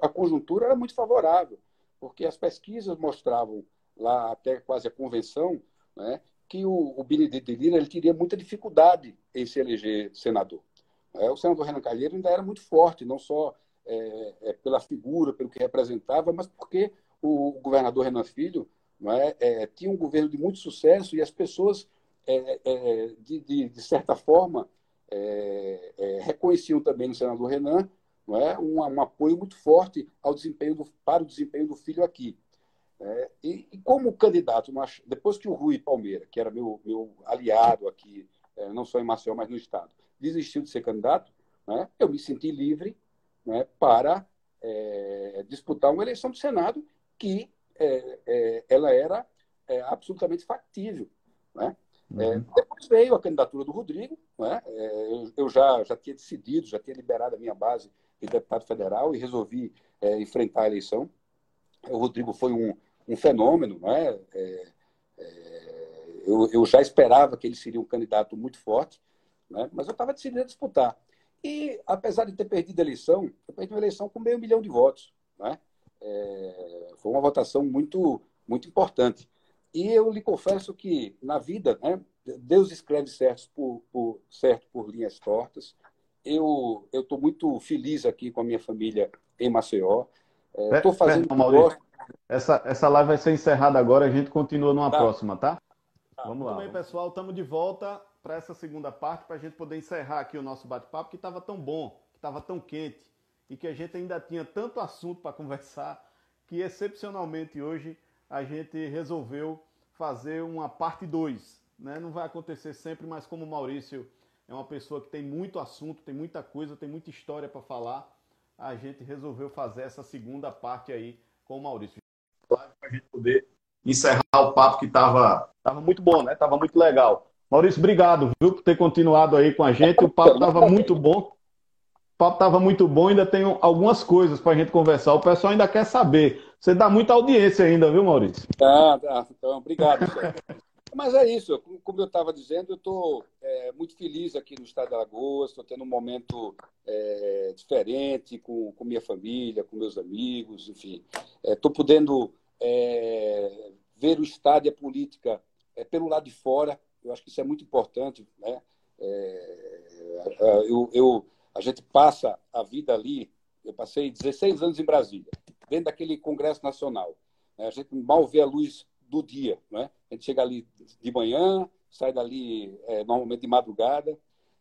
a conjuntura, era muito favorável porque as pesquisas mostravam lá até quase a convenção né, que o, o Benedito Lira ele teria muita dificuldade em se eleger senador. É, o senador Renan Calheiro ainda era muito forte, não só é, é, pela figura, pelo que representava, mas porque o, governador Renan Filho é, é, tinha um governo de muito sucesso e as pessoas, é, é, de, de, de, certa forma, reconheciam também no senador Renan não é? um, um apoio muito forte ao desempenho do, para o desempenho do filho aqui. É, e, e, como candidato, depois que o Rui Palmeira, que era meu, meu aliado aqui, é, não só em Maceió, mas no Estado, desistiu de ser candidato, né, eu me senti livre né, para é, disputar uma eleição do Senado que é, é, ela era é, absolutamente factível. Né? Uhum. depois veio a candidatura do Rodrigo, né? eu, eu já, já tinha decidido, já tinha liberado a minha base de deputado federal e resolvi é, enfrentar a eleição. O Rodrigo foi um, um fenômeno, né? É, é, eu, eu, já esperava que ele seria um candidato muito forte, né? mas eu estava decidido a disputar. E, apesar de ter perdido a eleição, eu perdi uma eleição com meio milhão de votos. Né? É, foi uma votação muito, muito importante. E eu lhe confesso que, na vida, né, Deus escreve certos por, por, certo por linhas tortas, eu estou muito feliz aqui com a minha família em Maceió. Estou é, fazendo Perdão, Maurício, essa, essa live vai ser encerrada agora, a gente continua numa tá. próxima, tá? tá? Vamos lá. Muito bem, pessoal, estamos de volta para essa segunda parte, para a gente poder encerrar aqui o nosso bate-papo, que estava tão bom, que estava tão quente, e que a gente ainda tinha tanto assunto para conversar, que excepcionalmente hoje a gente resolveu fazer uma parte 2. Né? Não vai acontecer sempre, mas como o Maurício é uma pessoa que tem muito assunto, tem muita coisa, tem muita história para falar, a gente resolveu fazer essa segunda parte aí com o Maurício. Para a gente poder encerrar o papo que estava tava muito bom, né? Tava muito legal. Maurício, obrigado, viu, por ter continuado aí com a gente. O papo estava muito bom. Papo estava muito bom, ainda tem algumas coisas para a gente conversar. O pessoal ainda quer saber. Você dá muita audiência ainda, viu, Maurício? Tá, tá. Então, obrigado. Mas é isso, como eu estava dizendo, eu estou é, muito feliz aqui no estado de Alagoas, estou tendo um momento é, diferente com, com minha família, com meus amigos, enfim. Estou é, podendo é, ver o estado e a política é, pelo lado de fora, eu acho que isso é muito importante. Né? É, eu, eu, a gente passa a vida ali, eu passei 16 anos em Brasília, dentro daquele Congresso Nacional. Né? A gente mal vê a luz do dia. Né? A gente chega ali de manhã, sai dali é, normalmente de madrugada,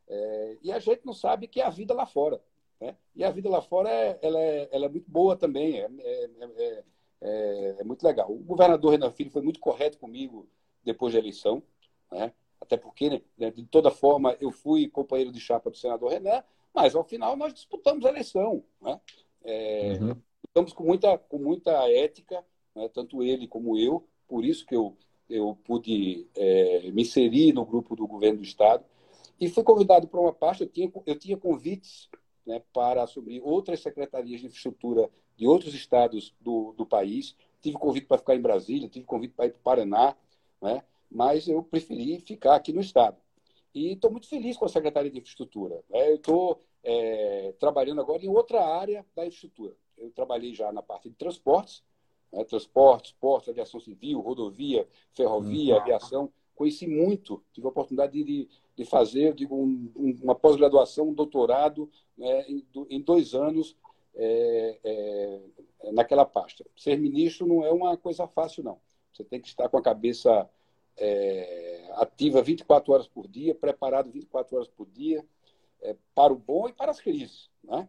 é, e a gente não sabe que é a vida lá fora. Né? E a vida lá fora é, ela é, ela é muito boa também, é, é, é, é, muito legal. O governador Renan Filho foi muito correto comigo depois da eleição, né? até porque, né, de toda forma, eu fui companheiro de chapa do senador Renan, mas ao final nós disputamos a eleição. Né? Uhum. Estamos com muita, com muita ética, né? tanto ele como eu, por isso que eu, eu pude é, me inserir no grupo do governo do Estado. E fui convidado para uma parte, eu tinha, eu tinha convites né, para assumir outras secretarias de infraestrutura de outros estados do, do país. Tive convite para ficar em Brasília, tive convite para ir para o Paraná, né, mas eu preferi ficar aqui no estado. E estou muito feliz com a Secretaria de Infraestrutura. Né? Eu estou é, trabalhando agora em outra área da infraestrutura. Eu trabalhei já na parte de transportes, né? transportes, portos, aviação civil, rodovia, ferrovia, uhum. aviação. Conheci muito, tive a oportunidade de, de fazer digo, um, uma pós-graduação, um doutorado né, em, em, dois anos é, é, naquela pasta. Ser ministro não é uma coisa fácil, não. Você tem que estar com a cabeça é, ativa 24 horas por dia, preparado 24 horas por dia, é, para o bom e para as crises. Né?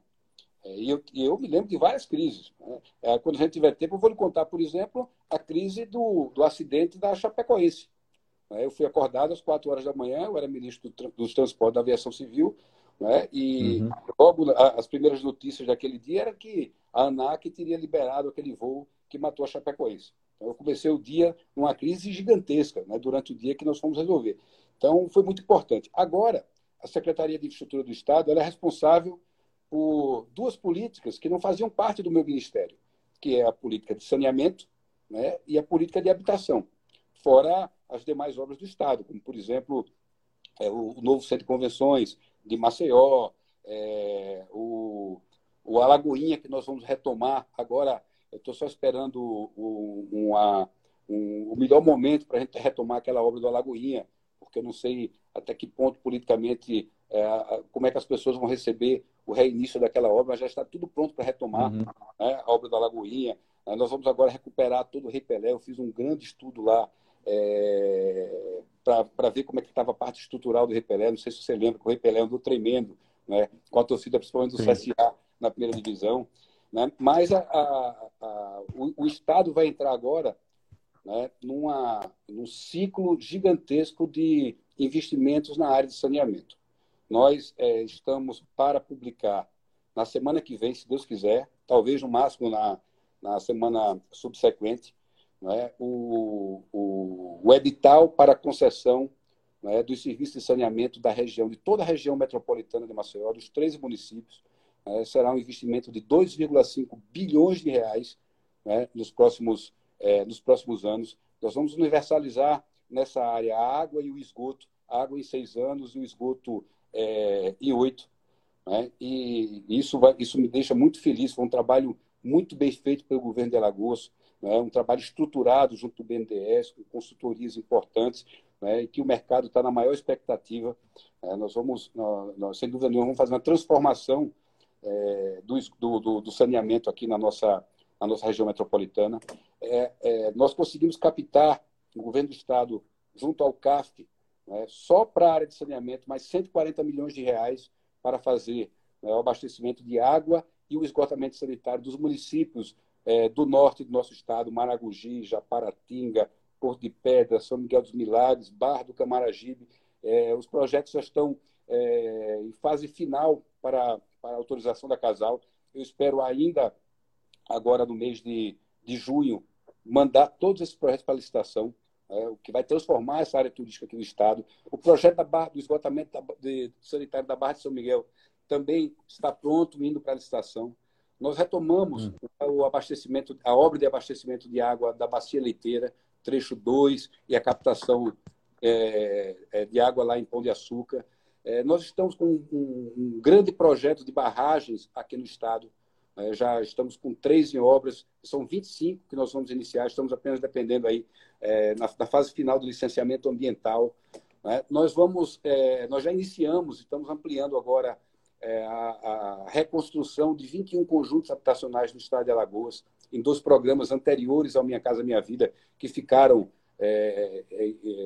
É, e eu, eu, me lembro de várias crises. Né? É, quando a gente tiver tempo, eu vou lhe contar, por exemplo, a crise do, do acidente da Chapecoense. É, eu fui acordado às quatro horas da manhã, eu era ministro do, dos transportes da aviação civil, né? e uhum. logo as primeiras notícias daquele dia era que a ANAC teria liberado aquele voo que matou a Chapecoense. Então, eu comecei o dia numa crise gigantesca, né? durante o dia que nós fomos resolver. Então, foi muito importante. Agora, a Secretaria de Infraestrutura do Estado é responsável por duas políticas que não faziam parte do meu ministério, que é a política de saneamento né, e a política de habitação, fora as demais obras do Estado, como, por exemplo, é, o, novo centro de convenções de Maceió, é, o, o Alagoinha, que nós vamos retomar agora. Eu estou só esperando o, uma, um, o melhor momento para a gente retomar aquela obra do Alagoinha, porque eu não sei até que ponto politicamente é, como é que as pessoas vão receber o reinício daquela obra, mas já está tudo pronto para retomar uhum. né, a obra da Lagoinha. Nós vamos agora recuperar todo o Rei Pelé. Eu fiz um grande estudo lá é, para ver como é que estava a parte estrutural do Rei Pelé. Não sei se você lembra que o Rei Pelé andou tremendo, né, com a torcida principalmente do Sim. CSA na primeira divisão. Né, mas a, a, a, o, o, Estado vai entrar agora né, numa, num ciclo gigantesco de investimentos na área de saneamento. Nós é, estamos para publicar na semana que vem, se Deus quiser, talvez no máximo na, na semana subsequente, né, o, o, o, edital para concessão né, dos serviços de saneamento da região, de toda a região metropolitana de Maceió, dos três municípios. Né, será um investimento de 2,5 bilhões de reais né, nos, próximos, é, nos próximos anos. Nós vamos universalizar nessa área a água e o esgoto, água em seis anos e o esgoto é, em oito. Né? E isso, vai, isso me deixa muito feliz. Foi um trabalho muito bem feito pelo governo de Alagoas, né? um trabalho estruturado junto do BNDES, com consultorias importantes. né, e que o mercado está na maior expectativa. É, nós vamos, nós, sem dúvida nenhuma, vamos fazer uma transformação é, do, do, do, saneamento aqui na nossa, na nossa região metropolitana. É, é nós conseguimos captar, o governo do Estado, junto ao CAF, né, só para a área de saneamento, mais 140 milhões de reais para fazer né, o abastecimento de água e o esgotamento sanitário dos municípios é, do norte do nosso estado, Maragogi, Japaratinga, Porto de Pedra, São Miguel dos Milagres, Barra do Camaragibe. É, os projetos já estão é, em fase final para, para a autorização da Casal. Eu espero ainda, agora no mês de, de junho, mandar todos esses projetos para licitação, é, o que vai transformar essa área turística aqui no Estado. O projeto da barra, do esgotamento da, de, sanitário da Barra de São Miguel também está pronto, indo para a licitação. Nós retomamos hum. o abastecimento, a obra de abastecimento de água da Bacia Leiteira, trecho 2, e a captação é, é, de água lá em Pão de Açúcar. É, nós estamos com um, um, grande projeto de barragens aqui no estado. É, já estamos com três em obras, são 25 que nós vamos iniciar, estamos apenas dependendo aí é, na, na, fase final do licenciamento ambiental. Né? Nós vamos, é, nós já iniciamos, estamos ampliando agora é, a, a, reconstrução de 21 conjuntos habitacionais no estado de Alagoas, em dois programas anteriores ao Minha Casa Minha Vida, que ficaram é,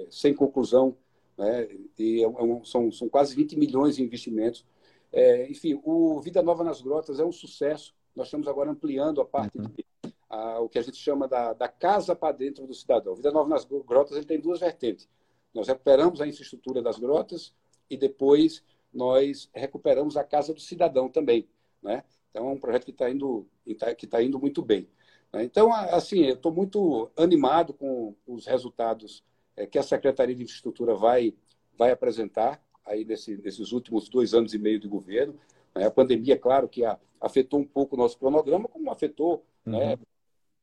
sem conclusão, né? e é um, são, são quase 20 milhões de investimentos. É, enfim, o Vida Nova nas Grotas é um sucesso. Nós estamos agora ampliando a parte uhum. de a, o que a gente chama da, da casa para dentro do cidadão. Vida Nova nas Grotas ele tem duas vertentes. Nós recuperamos a infraestrutura das grotas e depois nós recuperamos a Casa do Cidadão também. Né? Então, é um projeto que está indo, que tá indo muito bem. Né? Então, assim, eu estou muito animado com os resultados é, que a Secretaria de Infraestrutura vai, vai apresentar aí nesse, nesses últimos dois anos e meio de governo. Né? A pandemia, claro, que a, afetou um pouco o nosso cronograma, como afetou uhum. né,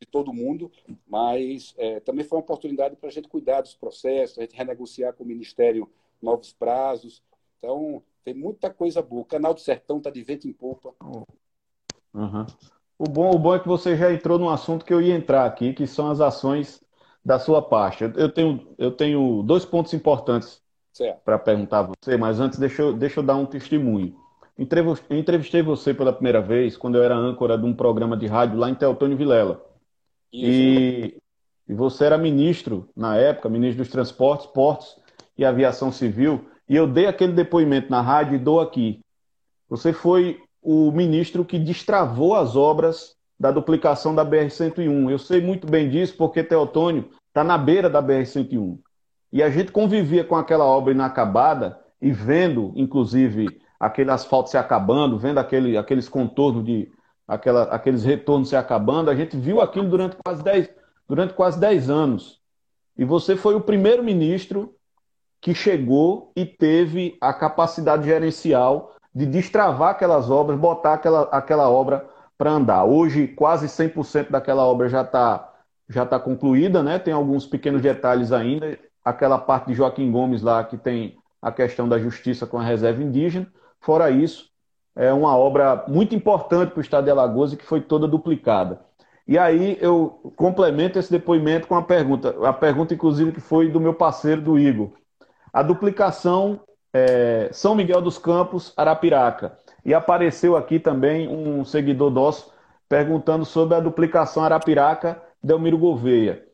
de todo mundo, mas é, também foi uma oportunidade para a gente cuidar dos processos, a gente renegociar com o Ministério novos prazos. Então, tem muita coisa boa. O Canal do Sertão está de vento em polpa. Uhum. O, bom, o bom é que você já entrou num assunto que eu ia entrar aqui, que são as ações da sua parte. Eu tenho, eu tenho dois pontos importantes para perguntar a você, mas antes deixa eu, deixa eu dar um testemunho. Entrevistei você pela primeira vez quando eu era âncora de um programa de rádio lá em Teotônio Vilela. E, e você era ministro, na época, ministro dos Transportes, Portos e Aviação Civil. E eu dei aquele depoimento na rádio e dou aqui. Você foi o ministro que destravou as obras da duplicação da BR-101. Eu sei muito bem disso porque Teotônio está na beira da BR-101. E a gente convivia com aquela obra inacabada e vendo, inclusive, aquele asfalto se acabando, vendo aquele, aqueles contornos de. Aquela, aqueles retornos se acabando, a gente viu aquilo durante quase 10, durante quase 10 anos. E você foi o primeiro ministro que chegou e teve a capacidade gerencial de destravar aquelas obras, botar aquela, aquela obra para andar. Hoje, quase 100% daquela obra já está já tá concluída, né? tem alguns pequenos detalhes ainda. Aquela parte de Joaquim Gomes lá, que tem a questão da justiça com a reserva indígena. Fora isso, é uma obra muito importante para o estado de Alagoas e que foi toda duplicada. E aí eu complemento esse depoimento com a pergunta, a pergunta inclusive que foi do meu parceiro, do Igor a duplicação é, São Miguel dos Campos, Arapiraca. E apareceu aqui também um seguidor nosso perguntando sobre a duplicação Arapiraca, Delmiro Gouveia.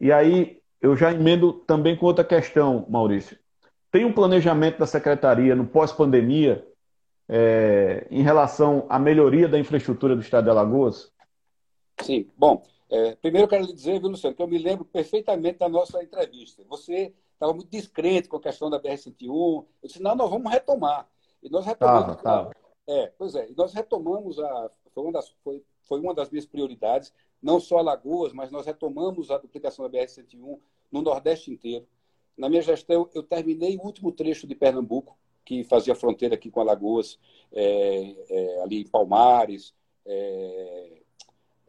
E aí eu já emendo também com outra questão, Maurício. Tem um planejamento da secretaria no pós-pandemia é, em relação à melhoria da infraestrutura do estado de Alagoas? Sim. Bom, é, primeiro eu quero lhe dizer, viu, Luciano, que eu me lembro perfeitamente da nossa entrevista. Você estava muito descrente com a questão da BR-101. Eu disse, não, nós vamos retomar. E nós retomamos. Tá. É, pois é, e nós retomamos a. Foi uma, das, foi, foi uma das minhas prioridades, não só Alagoas, mas nós retomamos a duplicação da BR-101 no Nordeste inteiro. Na minha gestão, eu terminei o último trecho de Pernambuco, que fazia fronteira aqui com Alagoas, é, é, ali em Palmares, é,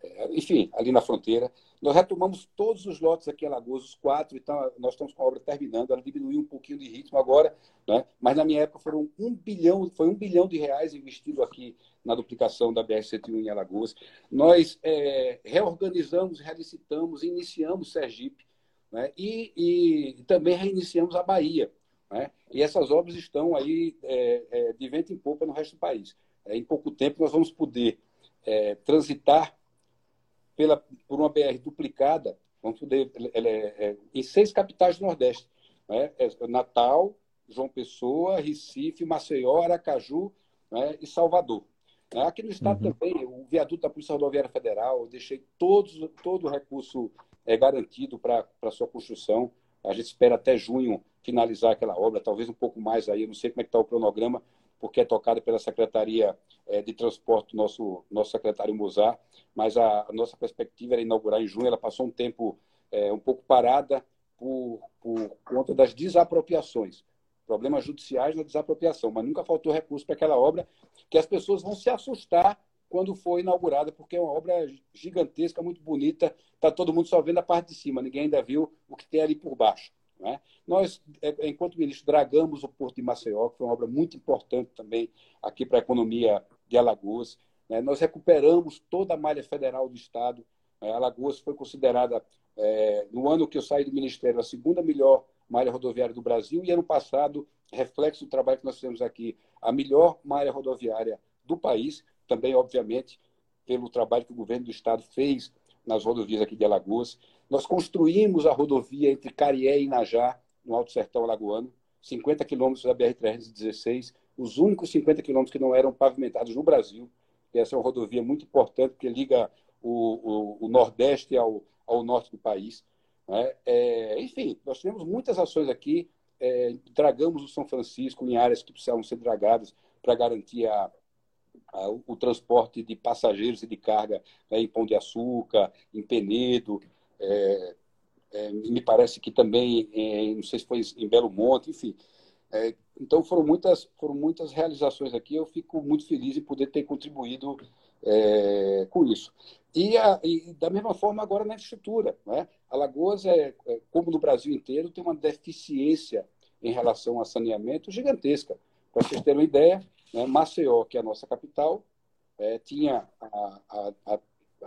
é enfim, ali na fronteira. Nós retomamos todos os lotes aqui em Alagoas, os quatro, então nós estamos com a obra terminando, ela diminuiu um pouquinho de ritmo agora, né? mas na minha época foram um bilhão, foi um bilhão de reais investido aqui na duplicação da BR-101 em Alagoas. Nós é, reorganizamos, relicitamos, iniciamos Sergipe, né? e, e, também reiniciamos a Bahia. Né? E essas obras estão aí é, é, de vento em popa no resto do país. É, em pouco tempo nós vamos poder é, transitar pela, por uma BR duplicada, vamos poder é, em seis capitais do Nordeste. Né? Natal, João Pessoa, Recife, Maceió, Aracaju né? e Salvador. Né? Aqui no estado uhum. também, o viaduto da Polícia Rodoviária Federal, eu deixei todos, todo o recurso é, garantido para a sua construção. A gente espera até junho finalizar aquela obra, talvez um pouco mais aí, eu não sei como é que está o cronograma, porque é tocada pela Secretaria é, de Transporte, nosso, nosso secretário Mozart, mas a, a, nossa perspectiva era inaugurar em junho, ela passou um tempo é, um pouco parada por, por conta das desapropriações problemas judiciais na desapropriação, mas nunca faltou recurso para aquela obra que as pessoas vão se assustar quando for inaugurada, porque é uma obra gigantesca, muito bonita, está todo mundo só vendo a parte de cima, ninguém ainda viu o que tem ali por baixo. Né? Nós, é, enquanto ministro, dragamos o Porto de Maceió, que foi uma obra muito importante também aqui para a economia de Alagoas. Né? Nós recuperamos toda a malha federal do Estado. Né? Alagoas foi considerada, é, no ano que eu saí do Ministério, a segunda melhor malha rodoviária do Brasil e ano passado, reflexo do trabalho que nós fizemos aqui, a melhor malha rodoviária do país, também, obviamente, pelo trabalho que o governo do estado fez nas rodovias aqui de Alagoas. Nós construímos a rodovia entre Carié e Inajá, no Alto Sertão Alagoano, 50 quilômetros da BR-316, os únicos 50 quilômetros que não eram pavimentados no Brasil. E essa é uma rodovia muito importante, porque liga o, o, o Nordeste ao, ao norte do país. Né? É, enfim, nós tivemos muitas ações aqui, é, dragamos o São Francisco em áreas que precisavam ser dragadas para garantir a, a, o, o, transporte de passageiros e de carga né, em Pão de Açúcar, em Penedo, é, é me parece que também, não sei se foi em Belo Monte, enfim. É, então foram muitas, foram muitas realizações aqui. Eu fico muito feliz em poder ter contribuído é, com isso. E, a, e, da mesma forma agora na infraestrutura. Né? Alagoas, é, é, como no Brasil inteiro, tem uma deficiência em relação a saneamento gigantesca. Para vocês terem uma ideia, né, Maceió, que é a nossa capital, é, tinha, a,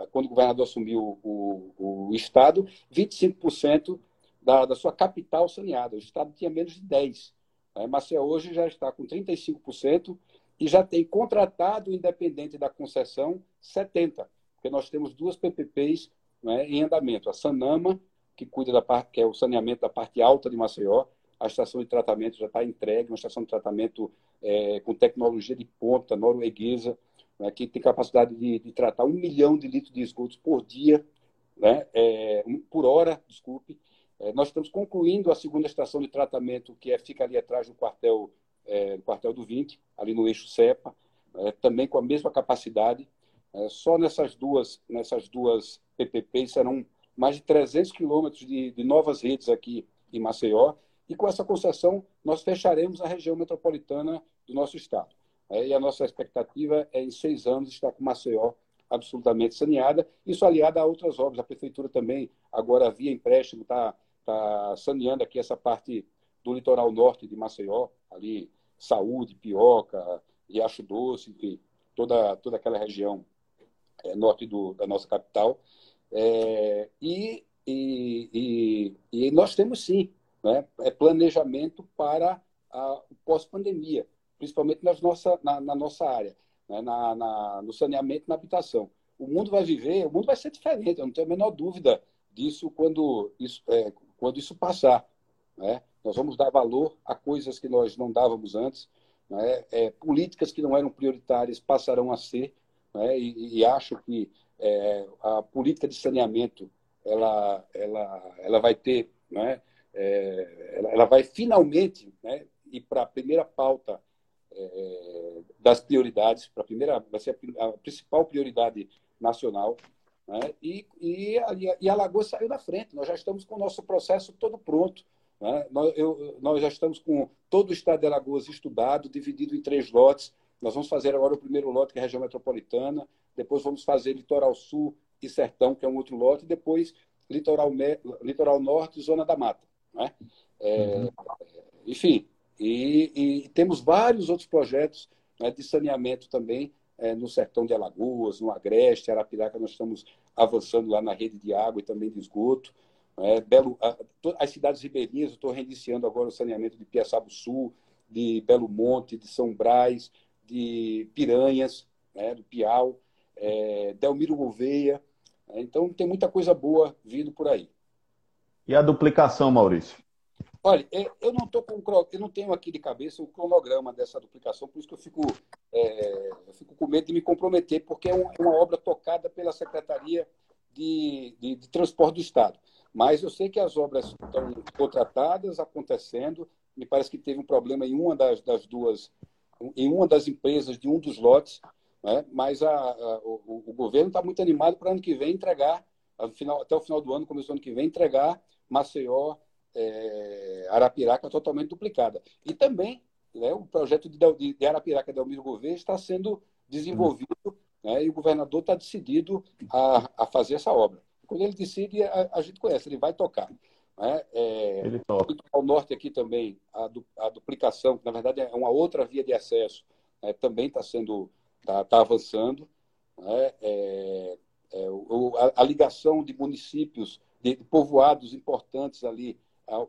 quando o governador assumiu o, o, o Estado, 25% da, da sua capital saneada. O Estado tinha menos de 10%. Né? Maceió hoje já está com 35% e já tem contratado, independente da concessão, 70% porque nós temos duas PPPs né, em andamento. A Sanama, que cuida da parte, que é o saneamento da parte alta de Maceió, a estação de tratamento já está entregue, uma estação de tratamento é, com tecnologia de ponta, norueguesa, né, que tem capacidade de, de, tratar um milhão de litros de esgotos por dia, né, é, por hora, desculpe. É, nós estamos concluindo a segunda estação de tratamento, que é, fica ali atrás do quartel, é, do quartel do 20, ali no eixo CEPA, é, também com a mesma capacidade. É, só nessas duas, nessas duas PPPs serão mais de 300 quilômetros de, de novas redes aqui em Maceió. E com essa concessão, nós fecharemos a região metropolitana do nosso estado. É, e a nossa expectativa é, em seis anos, estar com Maceió absolutamente saneada. Isso aliado a outras obras. A prefeitura também, agora via empréstimo, está tá saneando aqui essa parte do litoral norte de Maceió, ali Saúde, Pioca, Riacho Doce, enfim, toda, toda aquela região é, norte do, da nossa capital. É, e, e, e, e, nós temos sim né, é planejamento para a, pós-pandemia, principalmente nas nossa, na, na nossa área, né, na, na, no saneamento e na habitação. O mundo vai viver, o mundo vai ser diferente, eu não tenho a menor dúvida disso quando isso, é, quando isso passar. Né? Nós vamos dar valor a coisas que nós não dávamos antes, né? é, políticas que não eram prioritárias passarão a ser, né? e, e, acho que é, a política de saneamento ela, ela, ela vai ter, né? É, ela, ela, vai finalmente né, ir para a primeira pauta é, das prioridades, para a primeira, vai ser a, a principal prioridade nacional. Né? E, e, e a Lagoa saiu da frente, nós já estamos com o nosso processo todo pronto. Né? Nós, eu, nós já estamos com todo o estado de Alagoas estudado, dividido em três lotes. Nós vamos fazer agora o primeiro lote, que é a região metropolitana, depois vamos fazer Litoral Sul e Sertão, que é um outro lote, e depois Litoral, Litoral Norte e Zona da Mata. Né? É, uhum. Enfim, e, e, temos vários outros projetos né, de saneamento também é, no Sertão de Alagoas, no Agreste, Arapiraca, nós estamos avançando lá na rede de água e também de esgoto. É, Belo, as cidades ribeirinhas, estou reiniciando agora o saneamento de Piaçaba Sul, de Belo Monte, de São Brás, de Piranhas, né, do Piau, é, Delmiro Gouveia. Então, tem muita coisa boa vindo por aí. E a duplicação, Maurício? Olha, é, eu não, tô com, eu não tenho aqui de cabeça o cronograma dessa duplicação, por isso que eu fico, é, eu fico com medo de me comprometer, porque é, é uma obra tocada pela Secretaria de, de, de, Transporte do Estado. Mas eu sei que as obras estão contratadas, acontecendo. Me parece que teve um problema em uma das, das duas, em uma das empresas de um dos lotes, né? mas a, a, o, o, governo está muito animado para ano que vem entregar, final, até o final do ano, começo do ano que vem, entregar Maceió, é, Arapiraca totalmente duplicada. E também né, o projeto de, de Arapiraca de Almiro Gouveia está sendo desenvolvido uhum. né, e o governador está decidido a, a fazer essa obra. Quando ele decide, a, a gente conhece, ele vai tocar. Né? É, ele toca. Ao norte aqui também, a, du, a duplicação, que na verdade é uma outra via de acesso, né, também está sendo está tá avançando. Né? É, é, o, a, a, ligação de municípios, de povoados importantes ali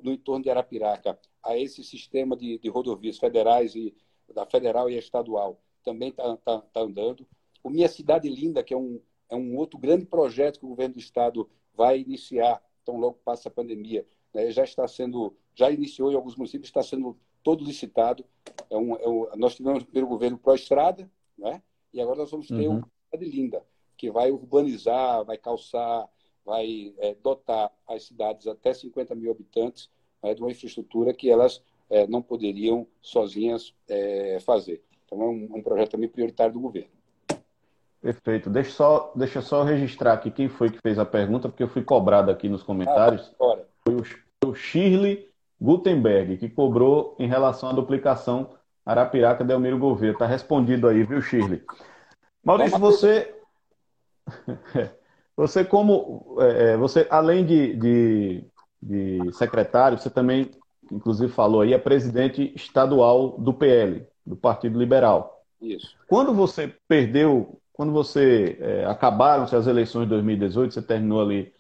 no entorno de Arapiraca a esse sistema de, de rodovias federais e da federal e estadual também está tá, tá andando. O Minha Cidade Linda, que é um, é um outro grande projeto que o governo do estado vai iniciar, tão logo passa a pandemia, né, já está sendo, já iniciou em alguns municípios, está sendo todo licitado. É um, é um, nós tivemos o primeiro governo pró-estrada, né, e agora nós vamos ter uhum. uma cidade linda, que vai urbanizar, vai calçar, vai é, dotar as cidades até 50 mil habitantes é, de uma infraestrutura que elas é, não poderiam sozinhas é, fazer. Então, é um, um, projeto também prioritário do governo. Perfeito. Deixa só, deixa só registrar aqui quem foi que fez a pergunta, porque eu fui cobrado aqui nos comentários. Ah, foi o, o Shirley Gutenberg, que cobrou em relação à duplicação Arapiraca Delmiro Gouveia. Está respondido aí, viu, Shirley? Maurício, você. Você, como. É, é, você, além de, de, de, secretário, você também, inclusive, falou aí, é presidente estadual do PL, do Partido Liberal. Isso. Quando você perdeu, quando você. É, acabaram-se as eleições de 2018, você terminou ali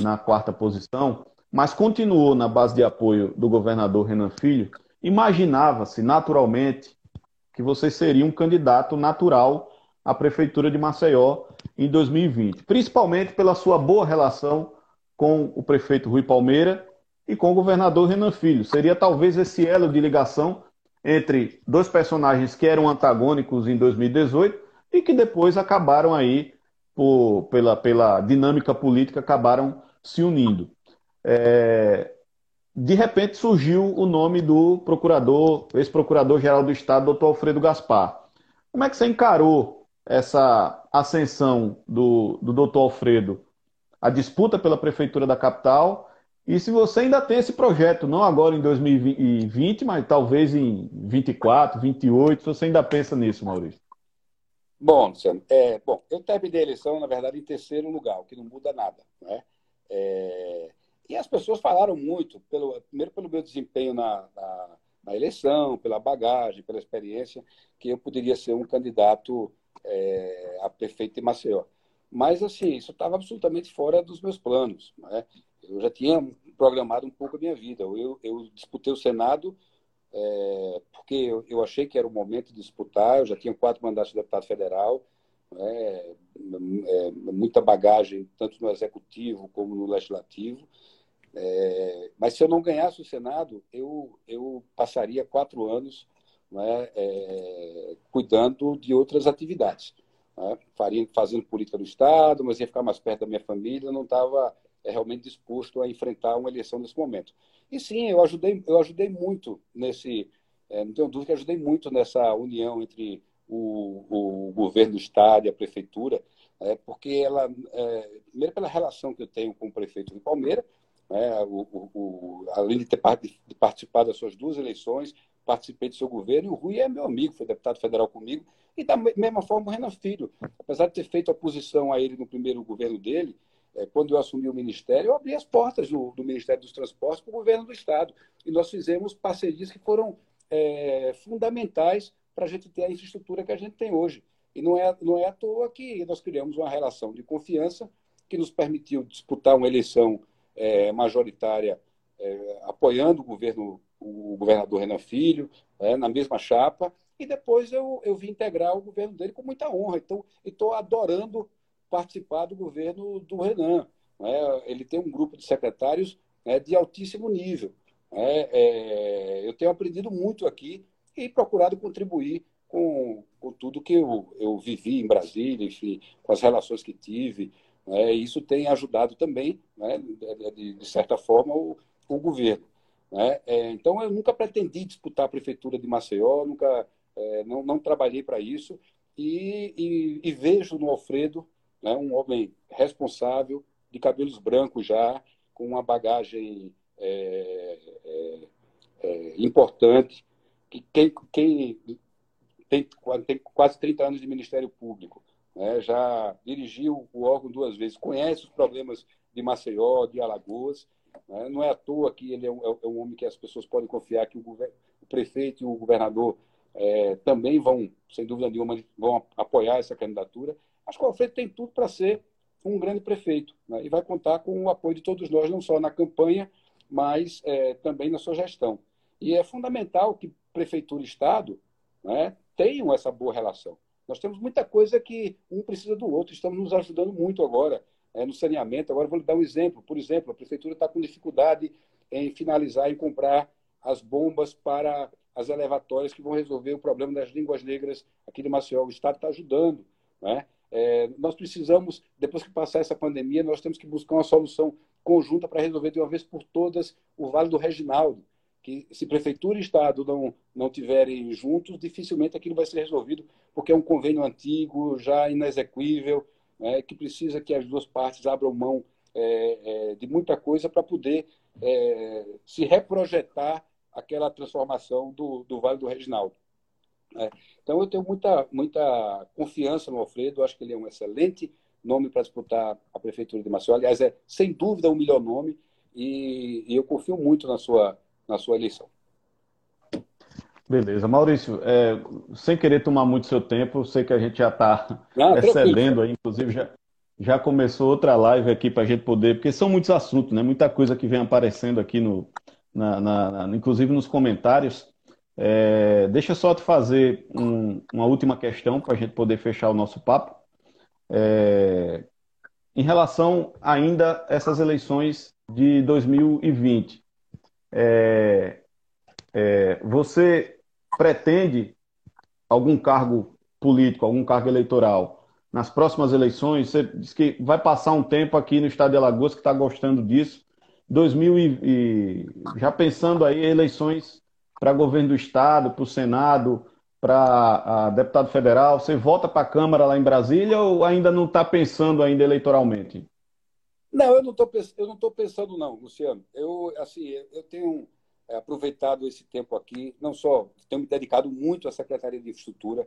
na quarta posição, mas continuou na base de apoio do governador Renan Filho, imaginava-se naturalmente que você seria um candidato natural à prefeitura de Maceió em 2020, principalmente pela sua boa relação com o prefeito Rui Palmeira e com o governador Renan Filho. Seria talvez esse elo de ligação entre dois personagens que eram antagônicos em 2018 e que depois acabaram aí, por, pela, pela dinâmica política, acabaram se unindo. É, de repente surgiu o nome do procurador, ex-procurador-geral do Estado, doutor Alfredo Gaspar. Como é que você encarou essa ascensão do, do doutor Alfredo, a disputa pela prefeitura da capital, e se você ainda tem esse projeto, não agora em 2020, mas talvez em 24, 28, se você ainda pensa nisso, Maurício. Bom, Luciano, é, bom, eu terminei a eleição, na verdade, em terceiro lugar, o que não muda nada. Né? É, e as pessoas falaram muito, pelo, primeiro pelo meu desempenho na, na, na eleição, pela bagagem, pela experiência, que eu poderia ser um candidato é, a prefeito de Maceió. Mas, assim, isso estava absolutamente fora dos meus planos. Né? Eu já tinha programado um pouco a minha vida. Eu, eu disputei o Senado é, porque eu, eu, achei que era o momento de disputar. Eu já tinha quatro mandatos de deputado federal, né? é, muita bagagem, tanto no executivo como no legislativo. É, mas se eu não ganhasse o Senado, eu, eu passaria quatro anos né, é, cuidando de outras atividades. Né? Faria, fazendo política no Estado, mas ia ficar mais perto da minha família, não estava é, realmente disposto a enfrentar uma eleição nesse momento. E sim, eu ajudei, eu ajudei muito nesse, é, não tenho dúvida que ajudei muito nessa união entre o, o governo do Estado e a Prefeitura, é, porque ela, é, primeiro pela relação que eu tenho com o prefeito de Palmeira, né, o, o, além de ter de participar das suas duas eleições, participei do seu governo, e o Rui é meu amigo, foi deputado federal comigo, e da mesma forma o Renan Filho. Apesar de ter feito oposição a ele no primeiro governo dele, é, quando eu assumi o ministério, eu abri as portas do, do Ministério dos Transportes para o governo do Estado. E nós fizemos parcerias que foram é, fundamentais para a gente ter a infraestrutura que a gente tem hoje. E não é, não é à toa que nós criamos uma relação de confiança que nos permitiu disputar uma eleição é, majoritária é, apoiando o governo, o governador Renan Filho, é, na mesma chapa, e depois eu, eu vim integrar o governo dele com muita honra. Então, estou adorando participar do governo do Renan. Né? Ele tem um grupo de secretários né, de altíssimo nível. Né? É, eu tenho aprendido muito aqui e procurado contribuir com, com tudo que eu, eu vivi em Brasília, enfim, com as relações que tive. Né? Isso tem ajudado também, né, de, de, certa forma, o, o governo. Né? É, então, eu nunca pretendi disputar a prefeitura de Maceió, nunca, é, não, não trabalhei para isso, e, e, e, vejo no Alfredo né, um homem responsável, de cabelos brancos já, com uma bagagem é, é, é importante, que quem, quem tem, tem quase 30 anos de Ministério Público, né, já dirigiu o órgão duas vezes, conhece os problemas de Maceió, de Alagoas. Né, não é à toa que ele é um, é um, homem que as pessoas podem confiar que o, o prefeito e o governador é, também vão, sem dúvida nenhuma, vão apoiar essa candidatura. Acho que o Alfredo tem tudo para ser um grande prefeito né, e vai contar com o apoio de todos nós, não só na campanha, mas é, também na sua gestão. E é fundamental que prefeitura e Estado né, tenham essa boa relação. Nós temos muita coisa que um precisa do outro, estamos nos ajudando muito agora é, no saneamento. Agora vou lhe dar um exemplo. Por exemplo, a prefeitura está com dificuldade em finalizar, em comprar as bombas para as elevatórias que vão resolver o problema das línguas negras aqui de Maceió. O Estado está ajudando. Né? É, nós precisamos, depois que passar essa pandemia, nós temos que buscar uma solução conjunta para resolver de uma vez por todas o Vale do Reginaldo que se prefeitura e Estado não, não tiverem juntos, dificilmente aquilo vai ser resolvido, porque é um convênio antigo, já inexequível, né, que precisa que as duas partes abram mão é, é, de muita coisa para poder é, se reprojetar aquela transformação do, do Vale do Reginaldo. Né. Então, eu tenho muita, muita confiança no Alfredo, acho que ele é um excelente nome para disputar a Prefeitura de Maceió. Aliás, é sem dúvida o melhor nome e, e eu confio muito na sua na sua eleição. Beleza. Maurício, é, sem querer tomar muito seu tempo, sei que a gente já está excedendo aí, inclusive já, já começou outra live aqui para a gente poder, porque são muitos assuntos, né? Muita coisa que vem aparecendo aqui no, na, na, na inclusive nos comentários. É, deixa só te fazer um, uma última questão para a gente poder fechar o nosso papo. É, em relação ainda a essas eleições de 2020, é, é, você pretende algum cargo político, algum cargo eleitoral nas próximas eleições? Você diz que vai passar um tempo aqui no estado de Alagoas que está gostando disso. 2000 e, e, já pensando aí eleições para governo do estado, para o senado, para deputado federal, você volta para a Câmara lá em Brasília ou ainda não está pensando ainda eleitoralmente? Não, eu não estou eu não pensando não, Luciano. Eu assim, eu tenho aproveitado esse tempo aqui, não só tenho me dedicado muito à Secretaria de Infraestrutura.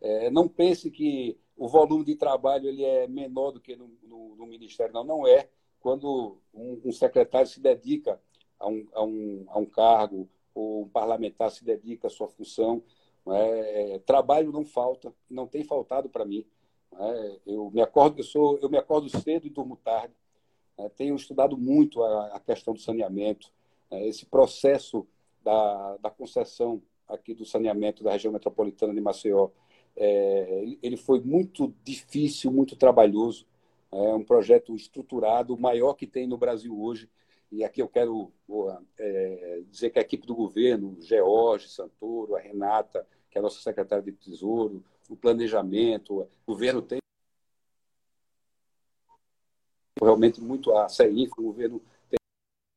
É, não pense que o volume de trabalho ele é menor do que no, no, no Ministério, não, não é. Quando um, um secretário se dedica a um, a, um, a um cargo ou um parlamentar se dedica à sua função, é, trabalho não falta, não tem faltado para mim. É, eu me acordo, eu sou, eu me acordo cedo e durmo tarde. É, tenho estudado muito a, a questão do saneamento, é, esse processo da, da concessão aqui do saneamento da região metropolitana de Maceió. É, ele foi muito difícil, muito trabalhoso. É um projeto estruturado, o maior que tem no Brasil hoje. E aqui eu quero é, dizer que a equipe do governo, George Santoro, a Renata, que é a nossa secretária de Tesouro, o planejamento, o governo tem realmente muito a CEINF, o governo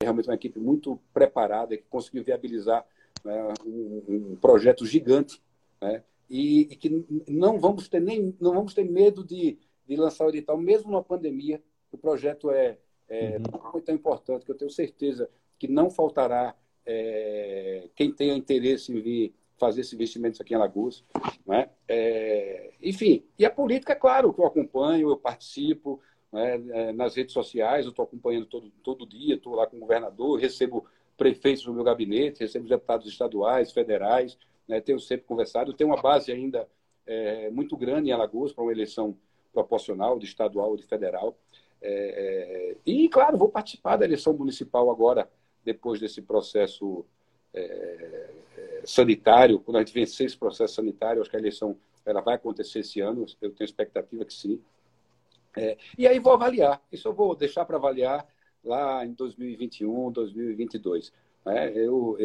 realmente uma equipe muito preparada que conseguiu viabilizar né, um, um, projeto gigante, né, e, e, que não vamos ter nem não vamos ter medo de, de lançar o edital, mesmo na pandemia. O projeto é, é uhum. muito importante, que eu tenho certeza que não faltará é, quem tenha interesse em vir fazer esses investimentos aqui em Alagoas. Né? É, enfim, e a política, é claro, que eu acompanho, eu participo, né, é, nas redes sociais, eu estou acompanhando todo, todo dia, estou lá com o governador, recebo prefeitos no meu gabinete, recebo deputados estaduais, federais, né, tenho sempre conversado, tenho uma base ainda é, muito grande em Alagoas para uma eleição proporcional, de estadual ou de federal. É, e, claro, vou participar da eleição municipal agora, depois desse processo é, sanitário, quando a gente vencer esse processo sanitário, acho que a eleição ela vai acontecer esse ano, eu tenho expectativa que sim. É, e aí vou avaliar, isso eu vou deixar para avaliar lá em 2021, 2022. Né? Eu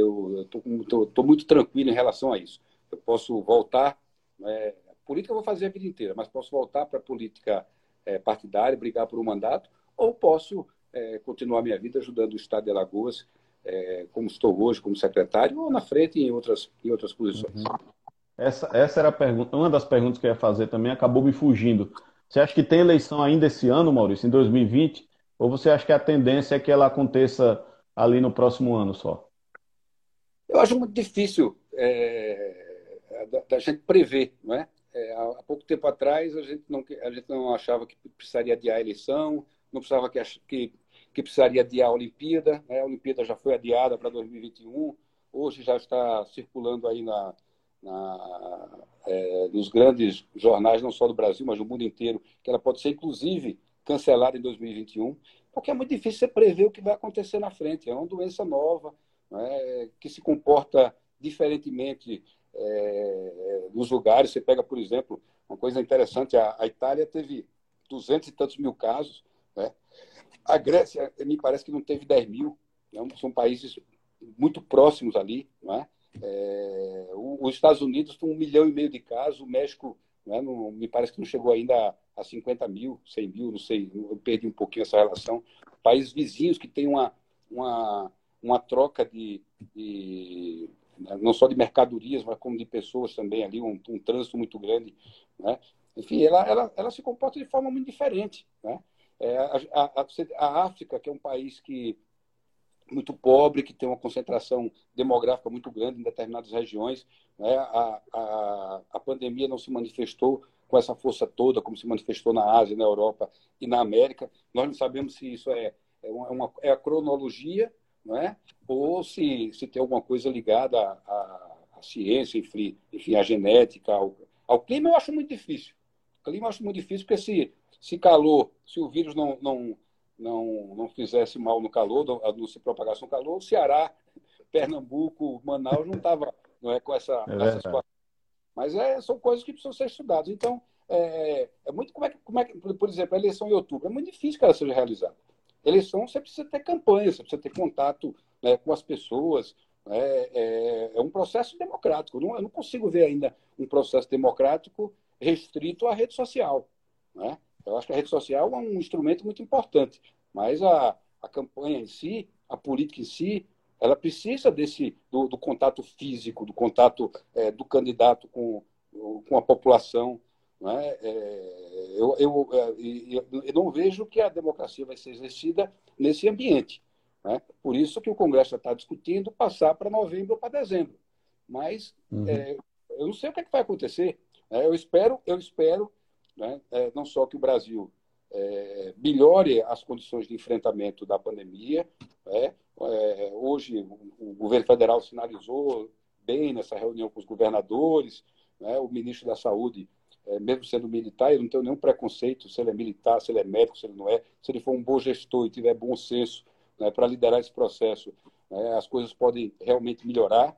estou muito tranquilo em relação a isso. Eu posso voltar, né? política eu vou fazer a vida inteira, mas posso voltar para a política é, partidária, brigar por um mandato, ou posso é, continuar minha vida ajudando o Estado de Alagoas, é, como estou hoje, como secretário, ou na frente em outras, em outras posições. Uhum. Essa, essa era pergunta, uma das perguntas que eu ia fazer também, acabou me fugindo. Você acha que tem eleição ainda esse ano, Maurício, em 2020? Ou você acha que a tendência é que ela aconteça ali no próximo ano só? Eu acho muito difícil é, da, da, gente prever, não é? é? Há pouco tempo atrás a gente não, a gente não achava que precisaria adiar a eleição, não precisava que, que, que precisaria adiar a Olimpíada, né? a Olimpíada já foi adiada para 2021, hoje já está circulando aí na, na, é, nos grandes jornais, não só do Brasil, mas do mundo inteiro, que ela pode ser, inclusive, cancelada em 2021, porque é muito difícil você prever o que vai acontecer na frente. É uma doença nova, é, que se comporta diferentemente é, nos lugares. Você pega, por exemplo, uma coisa interessante, a, a Itália teve duzentos e tantos mil casos, né? a Grécia, me parece que não teve 10 mil, né? são países muito próximos ali, não é? É, os Estados Unidos tem um milhão e meio de casos, o México né, não, me parece que não chegou ainda a, 50 mil, 100 mil, não sei, eu perdi um pouquinho essa relação. Países vizinhos que têm uma, uma, uma troca de, de não só de mercadorias, mas como de pessoas também ali, um, um trânsito muito grande. Né? Enfim, ela, ela, ela se comporta de forma muito diferente. Né? É, a, a, a África, que é um país que muito pobre, que tem uma concentração demográfica muito grande em determinadas regiões. Né? A, a, a pandemia não se manifestou com essa força toda, como se manifestou na Ásia, na Europa e na América. Nós não sabemos se isso é, é, uma, é a cronologia, não é? ou se, se tem alguma coisa ligada à, à ciência, enfim, enfim, à genética, ao, ao clima, eu acho muito difícil. O clima eu acho muito difícil, porque se, se calor, se o vírus não, não, não, não fizesse mal no calor, não, se propagasse no calor, o Ceará, Pernambuco, Manaus não estava não é, com essa, é essa situação. Mas é, são coisas que precisam ser estudadas. Então, é, é muito como é, que, como é que, por exemplo, a eleição em outubro, é muito difícil que ela seja realizada. Eleição você precisa ter campanha, você precisa ter contato né, com as pessoas. Né, é, é, um processo democrático. Não, eu não consigo ver ainda um processo democrático restrito à rede social. Né? Eu acho que a rede social é um instrumento muito importante, mas a, a campanha em si, a política em si, ela precisa desse do, do contato físico, do contato é, do candidato com, com a população. Né? É, eu, eu, eu, eu, não vejo que a democracia vai ser exercida nesse ambiente. Né? Por isso que o Congresso está discutindo passar para novembro ou para dezembro. Mas uhum. é, eu não sei o que, é que vai acontecer. Né? Eu espero, eu espero né? é, não só que o Brasil é, melhore as condições de enfrentamento da pandemia. Né? É, hoje, o, o, governo federal sinalizou bem nessa reunião com os governadores, né? o ministro da Saúde, é, mesmo sendo militar, eu não tenho nenhum preconceito se ele é militar, se ele é médico, se ele não é. Se ele for um bom gestor e tiver bom senso né, para liderar esse processo, né, as coisas podem realmente melhorar.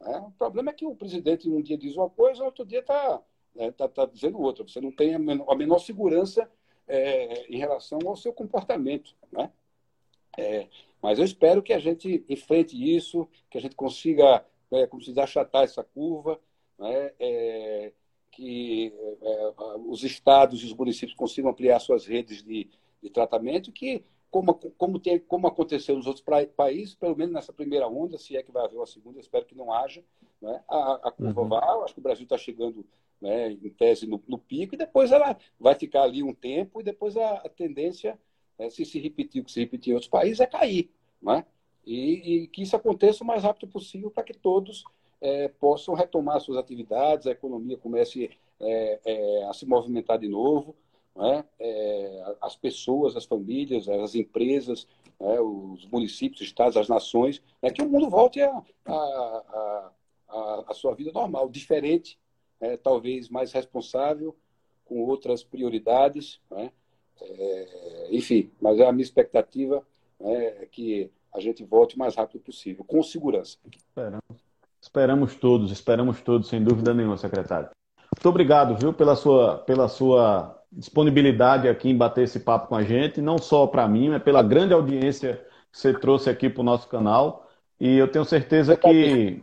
Né? O problema é que o presidente um dia diz uma coisa, outro dia está está né, tá, tá dizendo outra. Você não tem a menor, a menor segurança é, em relação ao seu comportamento. Né? É, mas eu espero que a gente enfrente isso, que a gente consiga, é, como se diz, achatar essa curva, né? É, que é, os estados e os municípios consigam ampliar suas redes de, de tratamento, que como, como, tem, como aconteceu nos outros países, pelo menos nessa primeira onda, se é que vai haver uma segunda, espero que não haja, né? a, a curva uhum. acho que o Brasil está chegando né, em tese no, no, pico, e depois ela vai ficar ali um tempo, e depois a, a tendência, né, se se repetir o que se repetir em outros países, é cair. Né? E, e que isso aconteça o mais rápido possível para que todos é, possam retomar suas atividades, a economia comece é, é, a se movimentar de novo, né? É, as pessoas, as famílias, as empresas, né? os municípios, os estados, as nações, né? que o mundo volte a, a, a, a sua vida normal, diferente é, talvez mais responsável, com outras prioridades, né? É, enfim, mas a minha expectativa né, é que a gente volte o mais rápido possível, com segurança. Esperamos, esperamos todos, esperamos todos, sem dúvida nenhuma, secretário. Muito obrigado, viu, pela sua, pela sua disponibilidade aqui em bater esse papo com a gente, não só para mim, mas pela grande audiência que você trouxe aqui para o nosso canal. E eu tenho certeza que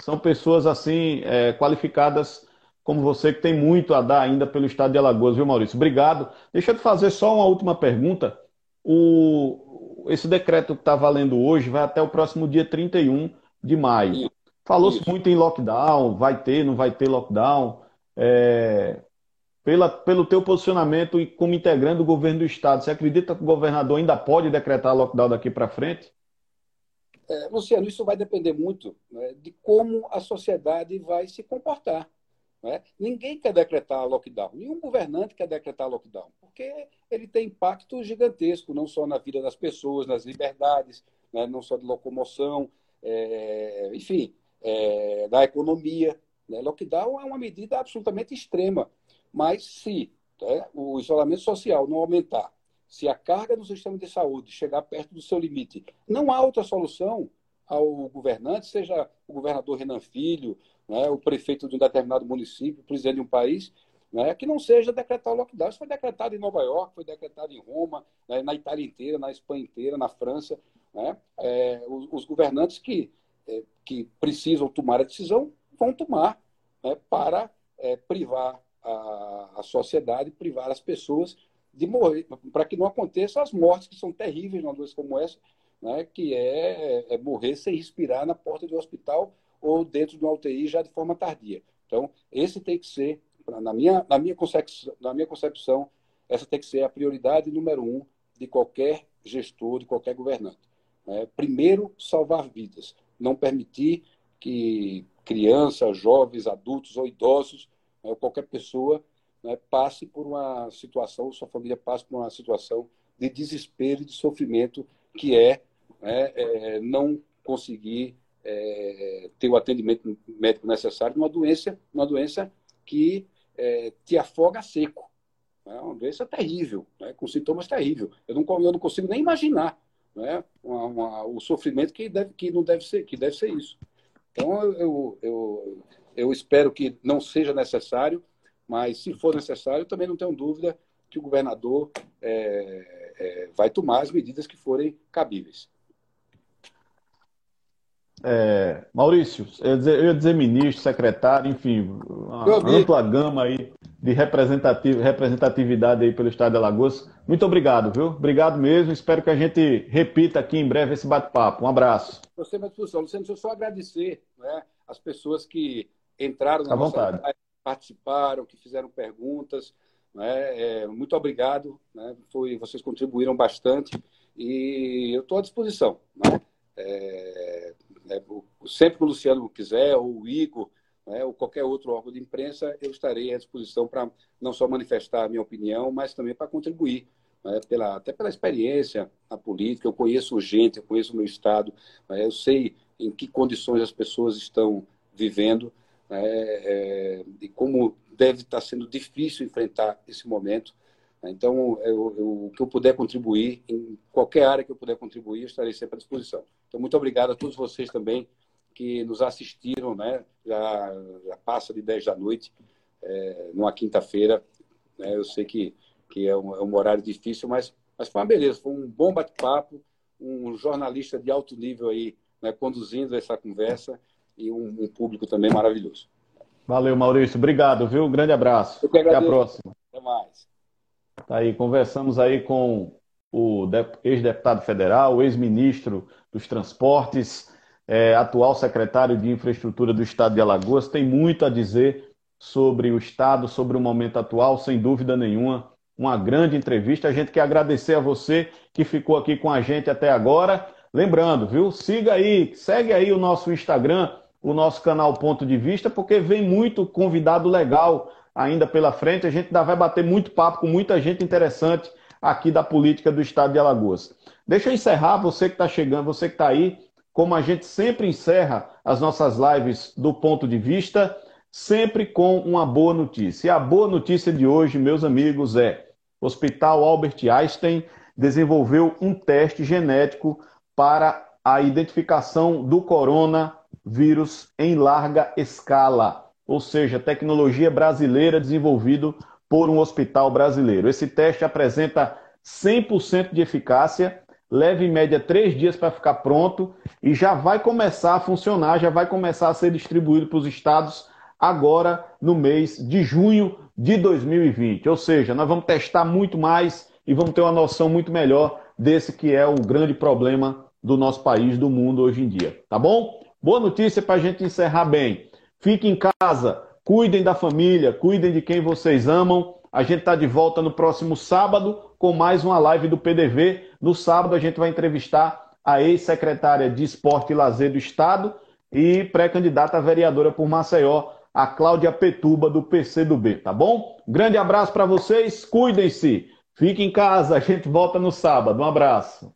são pessoas assim é, qualificadas como você, que tem muito a dar ainda pelo estado de Alagoas, viu, Maurício? Obrigado. Deixa eu te fazer só uma última pergunta. O, esse decreto que está valendo hoje vai até o próximo dia 31 de maio. Falou-se muito em lockdown, vai ter, não vai ter lockdown. É, pela, pelo teu posicionamento e como integrante do governo do estado, você acredita que o governador ainda pode decretar lockdown daqui para frente? É, Luciano, isso vai depender muito né, de como a sociedade vai se comportar. Né? Ninguém quer decretar lockdown, nenhum governante quer decretar lockdown, porque ele tem impacto gigantesco, não só na vida das pessoas, nas liberdades, né, não só de locomoção, é, enfim, é, da economia. Né? Lockdown é uma medida absolutamente extrema, mas se né, o isolamento social não aumentar, se a carga do sistema de saúde chegar perto do seu limite, não há outra solução ao governante, seja o governador Renan Filho, né, o prefeito de um determinado município, o presidente de um país, né, que não seja decretar o lockdown. Isso foi decretado em Nova York, foi decretado em Roma, né, na Itália inteira, na Espanha inteira, na França. Né, é, os, os, governantes que, é, que precisam tomar a decisão vão tomar né, para é, privar a, a sociedade, privar as pessoas de morrer, para que não aconteçam as mortes que são terríveis numa doença como essa, né, que é, é, morrer sem respirar na porta do hospital ou dentro de uma UTI já de forma tardia. Então, esse tem que ser, na minha, na minha, concepção, na minha concepção, essa tem que ser a prioridade número um de qualquer gestor, de qualquer governante. Né? Primeiro, salvar vidas, não permitir que crianças, jovens, adultos ou idosos, né, ou qualquer pessoa né, passe por uma situação, sua família passe por uma situação de desespero e de sofrimento que é, né, é não conseguir é, ter o atendimento médico necessário numa doença, uma doença que é, te afoga seco. É uma doença terrível, né, com sintomas terríveis. Eu não, eu não consigo nem imaginar né, uma, uma, o sofrimento que, deve, que não deve ser, que deve ser isso. Então, eu, eu, eu espero que não seja necessário mas, se for necessário, também não tenho dúvida que o governador é, é, vai tomar as medidas que forem cabíveis. É, Maurício, eu ia, dizer, eu ia dizer ministro, secretário, enfim, uma ampla gama aí de representativ, representatividade aí pelo Estado de Alagoas. Muito obrigado, viu? Obrigado mesmo. Espero que a gente repita aqui em breve esse bate-papo. Um abraço. Você, minha disposição. Luciano, deixa eu só agradecer né, as pessoas que entraram na à nossa vontade participaram, que fizeram perguntas. Né? É, muito obrigado. Né? Foi, vocês contribuíram bastante e eu estou à disposição. Né? É, é, sempre que o Luciano quiser, ou o Igor, né? ou qualquer outro órgão de imprensa, eu estarei à disposição para não só manifestar a minha opinião, mas também para contribuir. Né? Pela, até pela experiência na política, eu conheço gente, eu conheço o meu Estado, né? eu sei em que condições as pessoas estão vivendo né, é, e como deve estar sendo difícil enfrentar esse momento. Então, eu, eu, o que eu puder contribuir, em qualquer área que eu puder contribuir, eu estarei sempre à disposição. Então, muito obrigado a todos vocês também que nos assistiram, né? já, já passa de 10 da noite, é, numa quinta-feira. Né? Eu sei que, que é, um, é um horário difícil, mas, mas foi uma beleza, foi um bom bate-papo, um jornalista de alto nível aí né, conduzindo essa conversa e um, um público também maravilhoso. Valeu, Maurício. Obrigado, viu? Um grande abraço. Até a próxima. Até mais. Tá aí, conversamos aí com o ex-deputado federal, ex-ministro dos Transportes, é, atual secretário de Infraestrutura do Estado de Alagoas. Tem muito a dizer sobre o Estado, sobre o momento atual, sem dúvida nenhuma. Uma grande entrevista. A gente quer agradecer a você que ficou aqui com a gente até agora. Lembrando, viu? Siga aí, segue aí o nosso Instagram, o nosso canal Ponto de Vista, porque vem muito convidado legal ainda pela frente. A gente ainda vai bater muito papo com muita gente interessante aqui da política do estado de Alagoas. Deixa eu encerrar, você que está chegando, você que está aí, como a gente sempre encerra as nossas lives do Ponto de Vista, sempre com uma boa notícia. E a boa notícia de hoje, meus amigos, é O Hospital Albert Einstein desenvolveu um teste genético para a identificação do coronavírus em larga escala, ou seja, tecnologia brasileira desenvolvido por um hospital brasileiro. Esse teste apresenta 100% de eficácia, leva em média três dias para ficar pronto e já vai começar a funcionar, já vai começar a ser distribuído para os estados agora no mês de junho de 2020. Ou seja, nós vamos testar muito mais e vamos ter uma noção muito melhor desse que é o grande problema do nosso país, do mundo hoje em dia. Tá bom? Boa notícia para a gente encerrar bem. Fiquem em casa, cuidem da família, cuidem de quem vocês amam. A gente está de volta no próximo sábado com mais uma live do PDV. No sábado a gente vai entrevistar a ex-secretária de Esporte e Lazer do Estado e pré-candidata a vereadora por Maceió, a Cláudia Petuba, do PCdoB, tá bom? Grande abraço para vocês, cuidem-se, fiquem em casa, a gente volta no sábado. Um abraço.